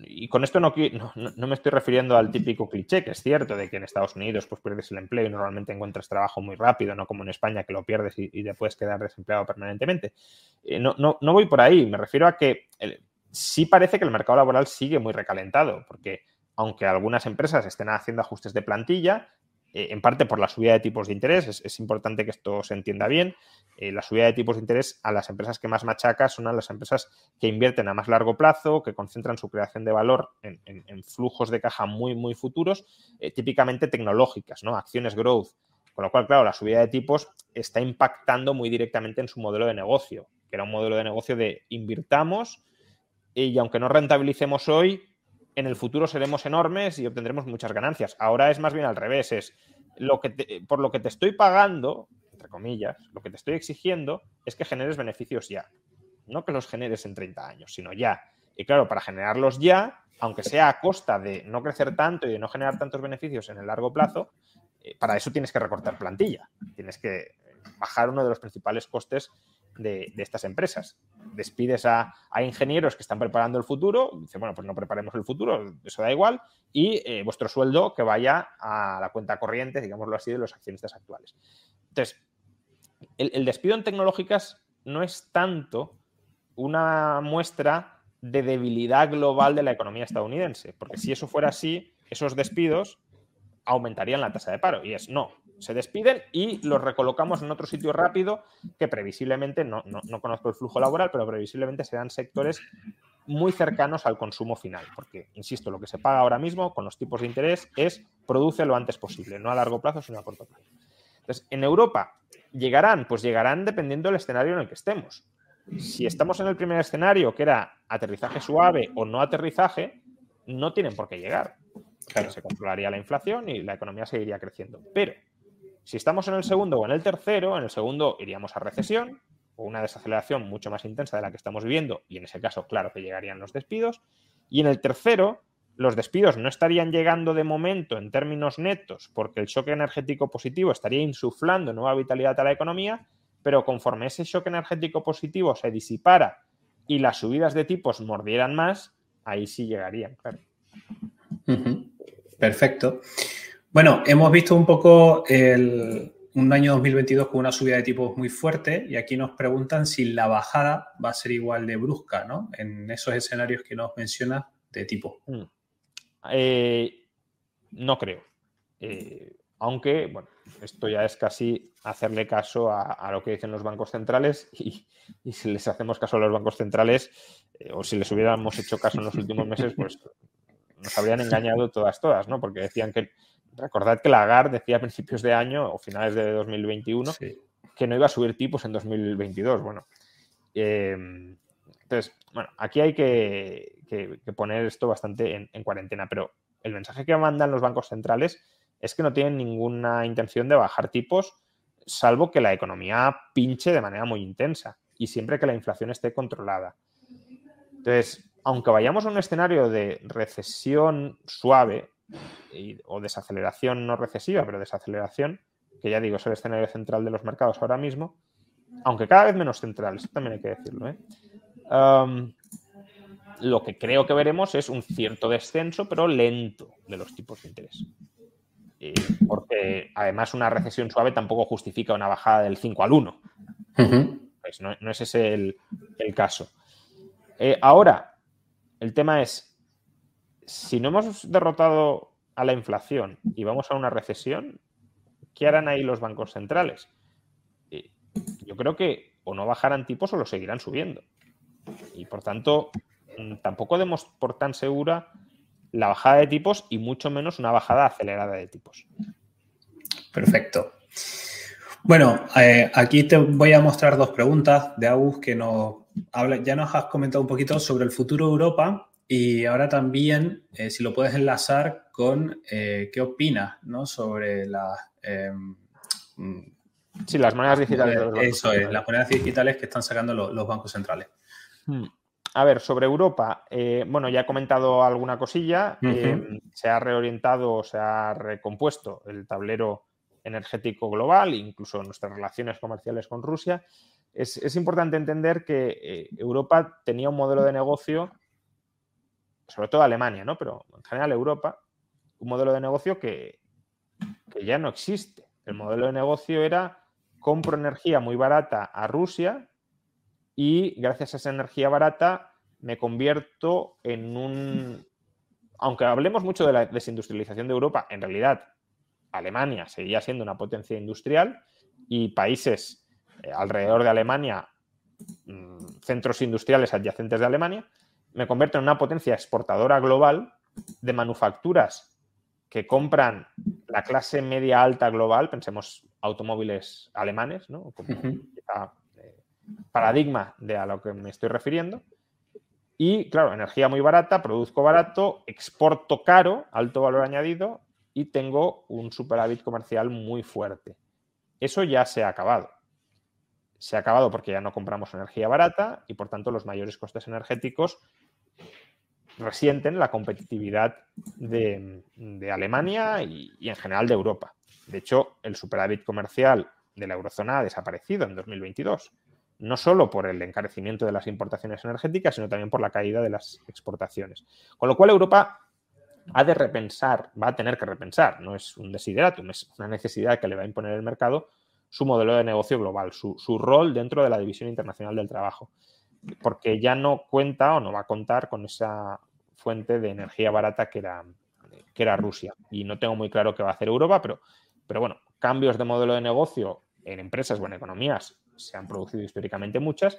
B: Y con esto no, no, me estoy refiriendo al típico cliché, que es cierto, de que en Estados Unidos pues, pierdes el empleo y normalmente encuentras trabajo muy rápido, no como en España que lo pierdes y, te puedes quedar desempleado permanentemente. Eh, no, no, voy por ahí, me refiero a que sí parece que el mercado laboral sigue muy recalentado, porque aunque algunas empresas estén haciendo ajustes de plantilla, eh, en parte por la subida de tipos de interés, es, importante que esto se entienda bien, eh, la subida de tipos de interés a las empresas que más machaca son a las empresas que invierten a más largo plazo, que concentran su creación de valor en, flujos de caja muy, muy futuros, eh, típicamente tecnológicas, ¿no? Acciones growth. Con lo cual, claro, la subida de tipos está impactando muy directamente en su modelo de negocio, que era un modelo de negocio de invirtamos y aunque no rentabilicemos hoy, en el futuro seremos enormes y obtendremos muchas ganancias. Ahora es más bien al revés, es lo que por lo que te estoy pagando, entre comillas, lo que te estoy exigiendo es que generes beneficios ya. No que los generes en 30 años, sino ya. Y claro, para generarlos ya, aunque sea a costa de no crecer tanto y de no generar tantos beneficios en el largo plazo, eh, para eso tienes que recortar plantilla. Tienes que bajar uno de los principales costes de, estas empresas. Despides a, ingenieros que están preparando el futuro, dice, bueno, pues no preparemos el futuro, eso da igual, y eh, vuestro sueldo que vaya a la cuenta corriente, digámoslo así, de los accionistas actuales. Entonces, el, despido en tecnológicas no es tanto una muestra de debilidad global de la economía estadounidense, porque si eso fuera así, esos despidos aumentarían la tasa de paro. Y es no, se despiden y los recolocamos en otro sitio rápido que previsiblemente, no, conozco el flujo laboral, pero previsiblemente serán sectores muy cercanos al consumo final, porque, insisto, lo que se paga ahora mismo con los tipos de interés es produce lo antes posible, no a largo plazo, sino a corto plazo. Entonces, en Europa, ¿llegarán? Pues llegarán dependiendo del escenario en el que estemos. Si estamos en el primer escenario, que era aterrizaje suave o no aterrizaje, no tienen por qué llegar. Claro. Se controlaría la inflación y la economía seguiría creciendo. Pero si estamos en el segundo o en el tercero, en el segundo iríamos a recesión o una desaceleración mucho más intensa de la que estamos viviendo y en ese caso, claro que llegarían los despidos. Y en el tercero, los despidos no estarían llegando de momento en términos netos porque el shock energético positivo estaría insuflando nueva vitalidad a la economía, pero conforme ese shock energético positivo se disipara y las subidas de tipos mordieran más, ahí sí llegarían, claro.
A: Perfecto. Bueno, hemos visto un poco un año 2022 con una subida de tipos muy fuerte y aquí nos preguntan si la bajada va a ser igual de brusca, ¿no? En esos escenarios que nos mencionas de tipo. Mm.
B: Eh, no creo. Eh, aunque, bueno, esto ya es casi hacerle caso a, lo que dicen los bancos centrales y, si les hacemos caso a los bancos centrales eh, o si les hubiéramos hecho caso en los últimos meses, pues nos habrían engañado todas, todas, ¿no? Porque decían que Recordad que Lagarde decía a principios de año o finales de 2021 que no iba a subir tipos en 2022. Bueno, em, entonces, bueno, aquí hay que, poner esto bastante en, cuarentena, pero el mensaje que mandan los bancos centrales es que no tienen ninguna intención de bajar tipos, salvo que la economía pinche de manera muy intensa y siempre que la inflación esté controlada. Entonces, aunque vayamos a un escenario de recesión suave, o desaceleración no recesiva, pero desaceleración, que ya digo, es el escenario central de los mercados ahora mismo, aunque cada vez menos central, eso también hay que decirlo. ¿eh? lo que creo que veremos es un cierto descenso, pero lento, de los tipos de interés. porque además una recesión suave tampoco justifica una bajada del 5 al 1. pues no, es ese el, caso. Eh, ahora, el tema es, si no hemos derrotado a la inflación y vamos a una recesión, ¿qué harán ahí los bancos centrales? Yo creo que o no bajarán tipos o lo seguirán subiendo. Y por tanto, mm, tampoco demos por tan segura la bajada de tipos y mucho menos una bajada acelerada de tipos.
A: Perfecto. Bueno, eh, aquí te voy a mostrar dos preguntas de Agus que nos ya nos has comentado un poquito sobre el futuro de Europa y ahora también, eh, si lo puedes enlazar con eh, qué opinas ¿no? sobre las... Em,
B: sí, las monedas digitales.
A: eso es, las monedas digitales que están sacando los, bancos centrales.
B: Hmm. A ver, sobre Europa, eh, bueno, ya he comentado alguna cosilla. Se ha reorientado, se ha recompuesto el tablero energético global, incluso nuestras relaciones comerciales con Rusia. es, importante entender que eh, Europa tenía un modelo de negocio, sobre todo Alemania, ¿no? Pero en general Europa, un modelo de negocio que, que ya no existe. El modelo de negocio era compro energía muy barata a Rusia y gracias a esa energía barata me convierto en un... Aunque hablemos mucho de la desindustrialización de Europa, en realidad Alemania seguía siendo una potencia industrial y países eh, alrededor de Alemania, mm, centros industriales adyacentes de Alemania, me convierto en una potencia exportadora global de manufacturas que compran la clase media alta global, pensemos automóviles alemanes, ¿no? Como eh, paradigma de a lo que me estoy refiriendo. Y claro, energía muy barata, produzco barato, exporto caro, alto valor añadido y tengo un superávit comercial muy fuerte. Eso ya se ha acabado. Se ha acabado porque ya no compramos energía barata y por tanto los mayores costes energéticos resienten la competitividad de, Alemania y, en general de Europa. De hecho, el superávit comercial de la eurozona ha desaparecido en 2022, no solo por el encarecimiento de las importaciones energéticas, sino también por la caída de las exportaciones. Con lo cual, Europa ha de repensar, va a tener que repensar, no es un desideratum, es una necesidad que le va a imponer el mercado, su modelo de negocio global, su rol dentro de la División Internacional del Trabajo porque ya no cuenta o no va a contar con esa fuente de energía barata que era, que era Rusia. Y no tengo muy claro qué va a hacer Europa, pero, pero bueno, cambios de modelo de negocio en empresas o en economías se han producido históricamente muchas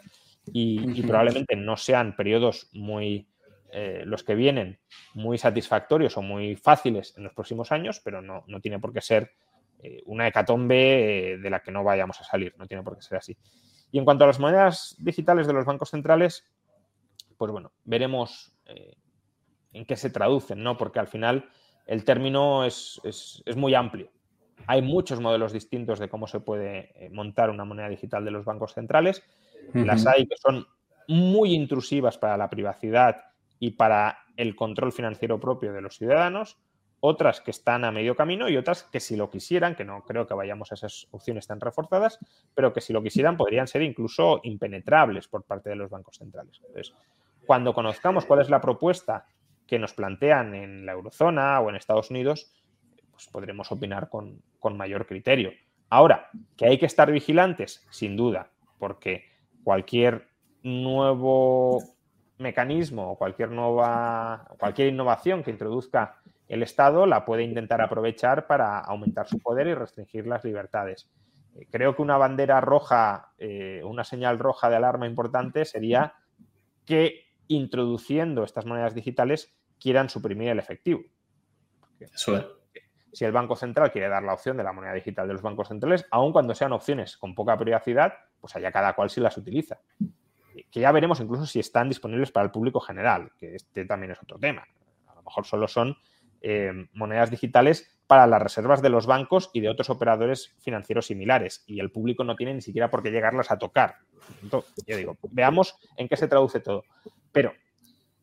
B: y, probablemente no sean periodos muy, eh, los que vienen, muy satisfactorios o muy fáciles en los próximos años, pero no, no tiene por qué ser eh, una hecatombe eh, de la que no vayamos a salir, no tiene por qué ser así. Y en cuanto a las monedas digitales de los bancos centrales, pues bueno, veremos eh, en qué se traducen, ¿no? Porque al final el término es, muy amplio. Hay muchos modelos distintos de cómo se puede eh, montar una moneda digital de los bancos centrales. Las hay que son muy intrusivas para la privacidad y para el control financiero propio de los ciudadanos otras que están a medio camino y otras que si lo quisieran, que no creo que vayamos a esas opciones tan reforzadas, pero que si lo quisieran podrían ser incluso impenetrables por parte de los bancos centrales. Entonces, cuando conozcamos cuál es la propuesta que nos plantean en la eurozona o en Estados Unidos, pues podremos opinar con, con mayor criterio. Ahora, que hay que estar vigilantes, sin duda, porque cualquier nuevo mecanismo o cualquier nueva, cualquier innovación que introduzca el Estado la puede intentar aprovechar para aumentar su poder y restringir las libertades. Eh, creo que una bandera roja, eh, una señal roja de alarma importante sería que introduciendo estas monedas digitales quieran suprimir el efectivo. Si el Banco Central quiere dar la opción de la moneda digital de los bancos centrales, aun cuando sean opciones con poca privacidad, pues allá cada cual si las utiliza. Que ya veremos incluso si están disponibles para el público general, que este también es otro tema. A lo mejor solo son eh, monedas digitales para las reservas de los bancos y de otros operadores financieros similares. Y el público no tiene ni siquiera por qué llegarlas a tocar. Entonces, yo digo, veamos en qué se traduce todo. Pero,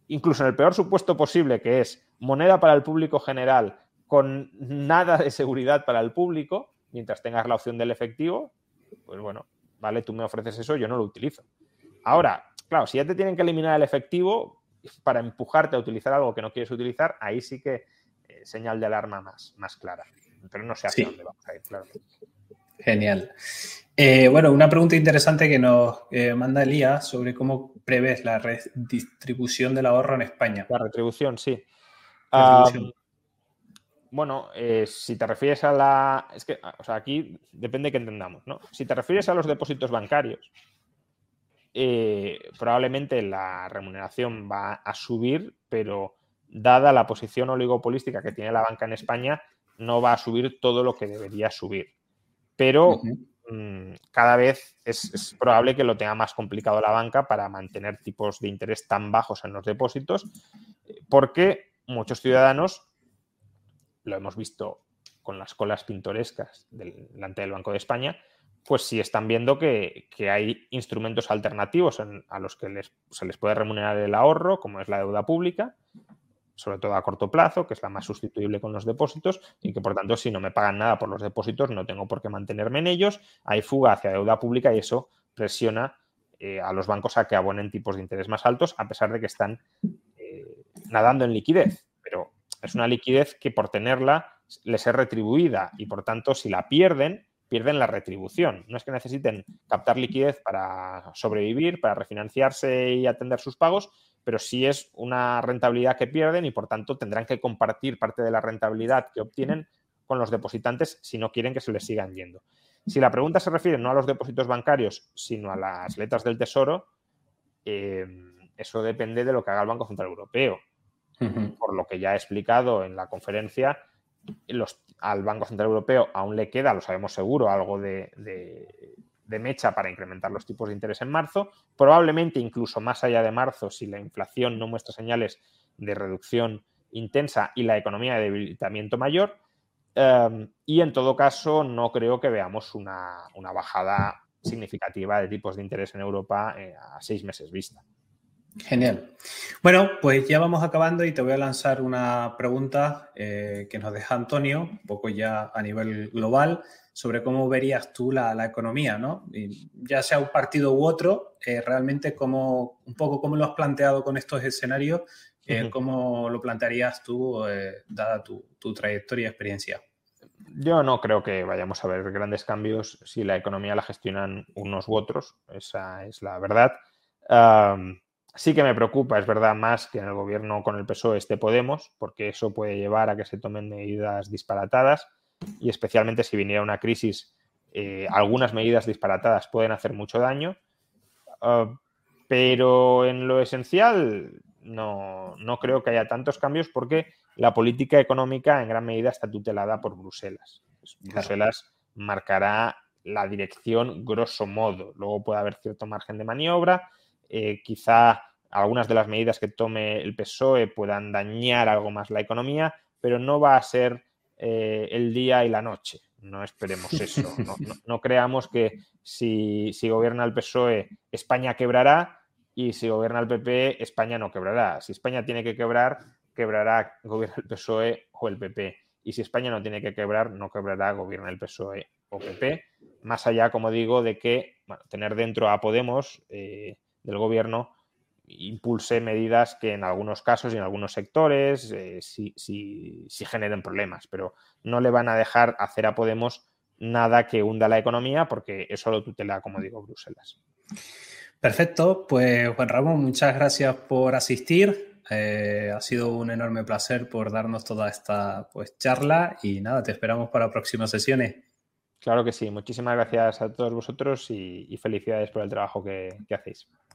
B: incluso en el peor supuesto posible, que es moneda para el público general con nada de seguridad para el público, mientras tengas la opción del efectivo, pues bueno, vale, tú me ofreces eso, yo no lo utilizo. Ahora, claro, si ya te tienen que eliminar el efectivo para empujarte a utilizar algo que no quieres utilizar, ahí sí que señal de alarma más, más clara. Pero no sé hacia dónde vamos a ir, claro.
A: Genial. Eh, bueno, una pregunta interesante que nos eh, manda Elías sobre cómo prevés la redistribución del ahorro en España.
B: La retribución, sí. bueno, eh, si te refieres a la. Es que, o sea, aquí depende que entendamos, ¿no? Si te refieres a los depósitos bancarios, probablemente la remuneración va a subir, pero dada la posición oligopolística que tiene la banca en España, no va a subir todo lo que debería subir. Pero mm, cada vez es, probable que lo tenga más complicado la banca para mantener tipos de interés tan bajos en los depósitos, porque muchos ciudadanos, lo hemos visto con las colas pintorescas delante del Banco de España, pues sí están viendo que, hay instrumentos alternativos a los que se les puede remunerar el ahorro, como es la deuda pública, sobre todo a corto plazo, que es la más sustituible con los depósitos, y que por tanto, si no me pagan nada por los depósitos, no tengo por qué mantenerme en ellos. Hay fuga hacia deuda pública y eso presiona eh, a los bancos a que abonen tipos de interés más altos, a pesar de que están eh, nadando en liquidez. Pero es una liquidez que por tenerla les es retribuida y por tanto si la pierden, pierden la retribución. No es que necesiten captar liquidez para sobrevivir, para refinanciarse y atender sus pagos, pero sí es una rentabilidad que pierden y por tanto tendrán que compartir parte de la rentabilidad que obtienen con los depositantes si no quieren que se les sigan yendo. Si la pregunta se refiere no a los depósitos bancarios, sino a las letras del Tesoro, eh, eso depende de lo que haga el Banco Central Europeo. Por lo que ya he explicado en la conferencia, al Banco Central Europeo aún le queda, lo sabemos seguro, algo de, de, mecha para incrementar los tipos de interés en marzo. Probablemente incluso más allá de marzo, si la inflación no muestra señales de reducción intensa y la economía de debilitamiento mayor. Em, y en todo caso, no creo que veamos una, bajada significativa de tipos de interés en Europa eh, a seis meses vista.
A: Genial. Bueno, pues ya vamos acabando y te voy a lanzar una pregunta eh, que nos deja Antonio, un poco ya a nivel global, sobre cómo verías tú la, economía, ¿no? ya sea un partido u otro, eh, realmente cómo, un poco cómo lo has planteado con estos escenarios ¿Cómo lo plantearías tú, eh, dada tu, trayectoria y experiencia?
B: Yo no creo que vayamos a ver grandes cambios si la economía la gestionan unos u otros, esa es la verdad. Sí que me preocupa, es verdad, más que en el gobierno con el PSOE esté Podemos, porque eso puede llevar a que se tomen medidas disparatadas y especialmente si viniera una crisis, eh, algunas medidas disparatadas pueden hacer mucho daño. Ah, pero en lo esencial, no, no creo que haya tantos cambios porque la política económica en gran medida está tutelada por Bruselas. Bruselas marcará la dirección grosso modo. Luego puede haber cierto margen de maniobra. Eh, quizá algunas de las medidas que tome el PSOE puedan dañar algo más la economía, pero no va a ser eh, el día y la noche. No esperemos eso. No, creamos que si, si, gobierna el PSOE, España quebrará y si gobierna el PP, España no quebrará. Si España tiene que quebrar, quebrará gobierna el PSOE o el PP. Y si España no tiene que quebrar, no quebrará, gobierna el PSOE o PP. Más allá, como digo, de que tener dentro a Podemos eh, del gobierno impulse medidas que en algunos casos y en algunos sectores eh, sí, generen problemas, pero no le van a dejar hacer a Podemos nada que hunda la economía porque eso lo tutela, como digo, Bruselas.
A: Perfecto, pues Juan Ramón, muchas gracias por asistir. Eh, ha sido un enorme placer por darnos toda esta pues, charla y nada, te esperamos para próximas sesiones.
B: Claro que sí, muchísimas gracias a todos vosotros y, felicidades por el trabajo que, que hacéis.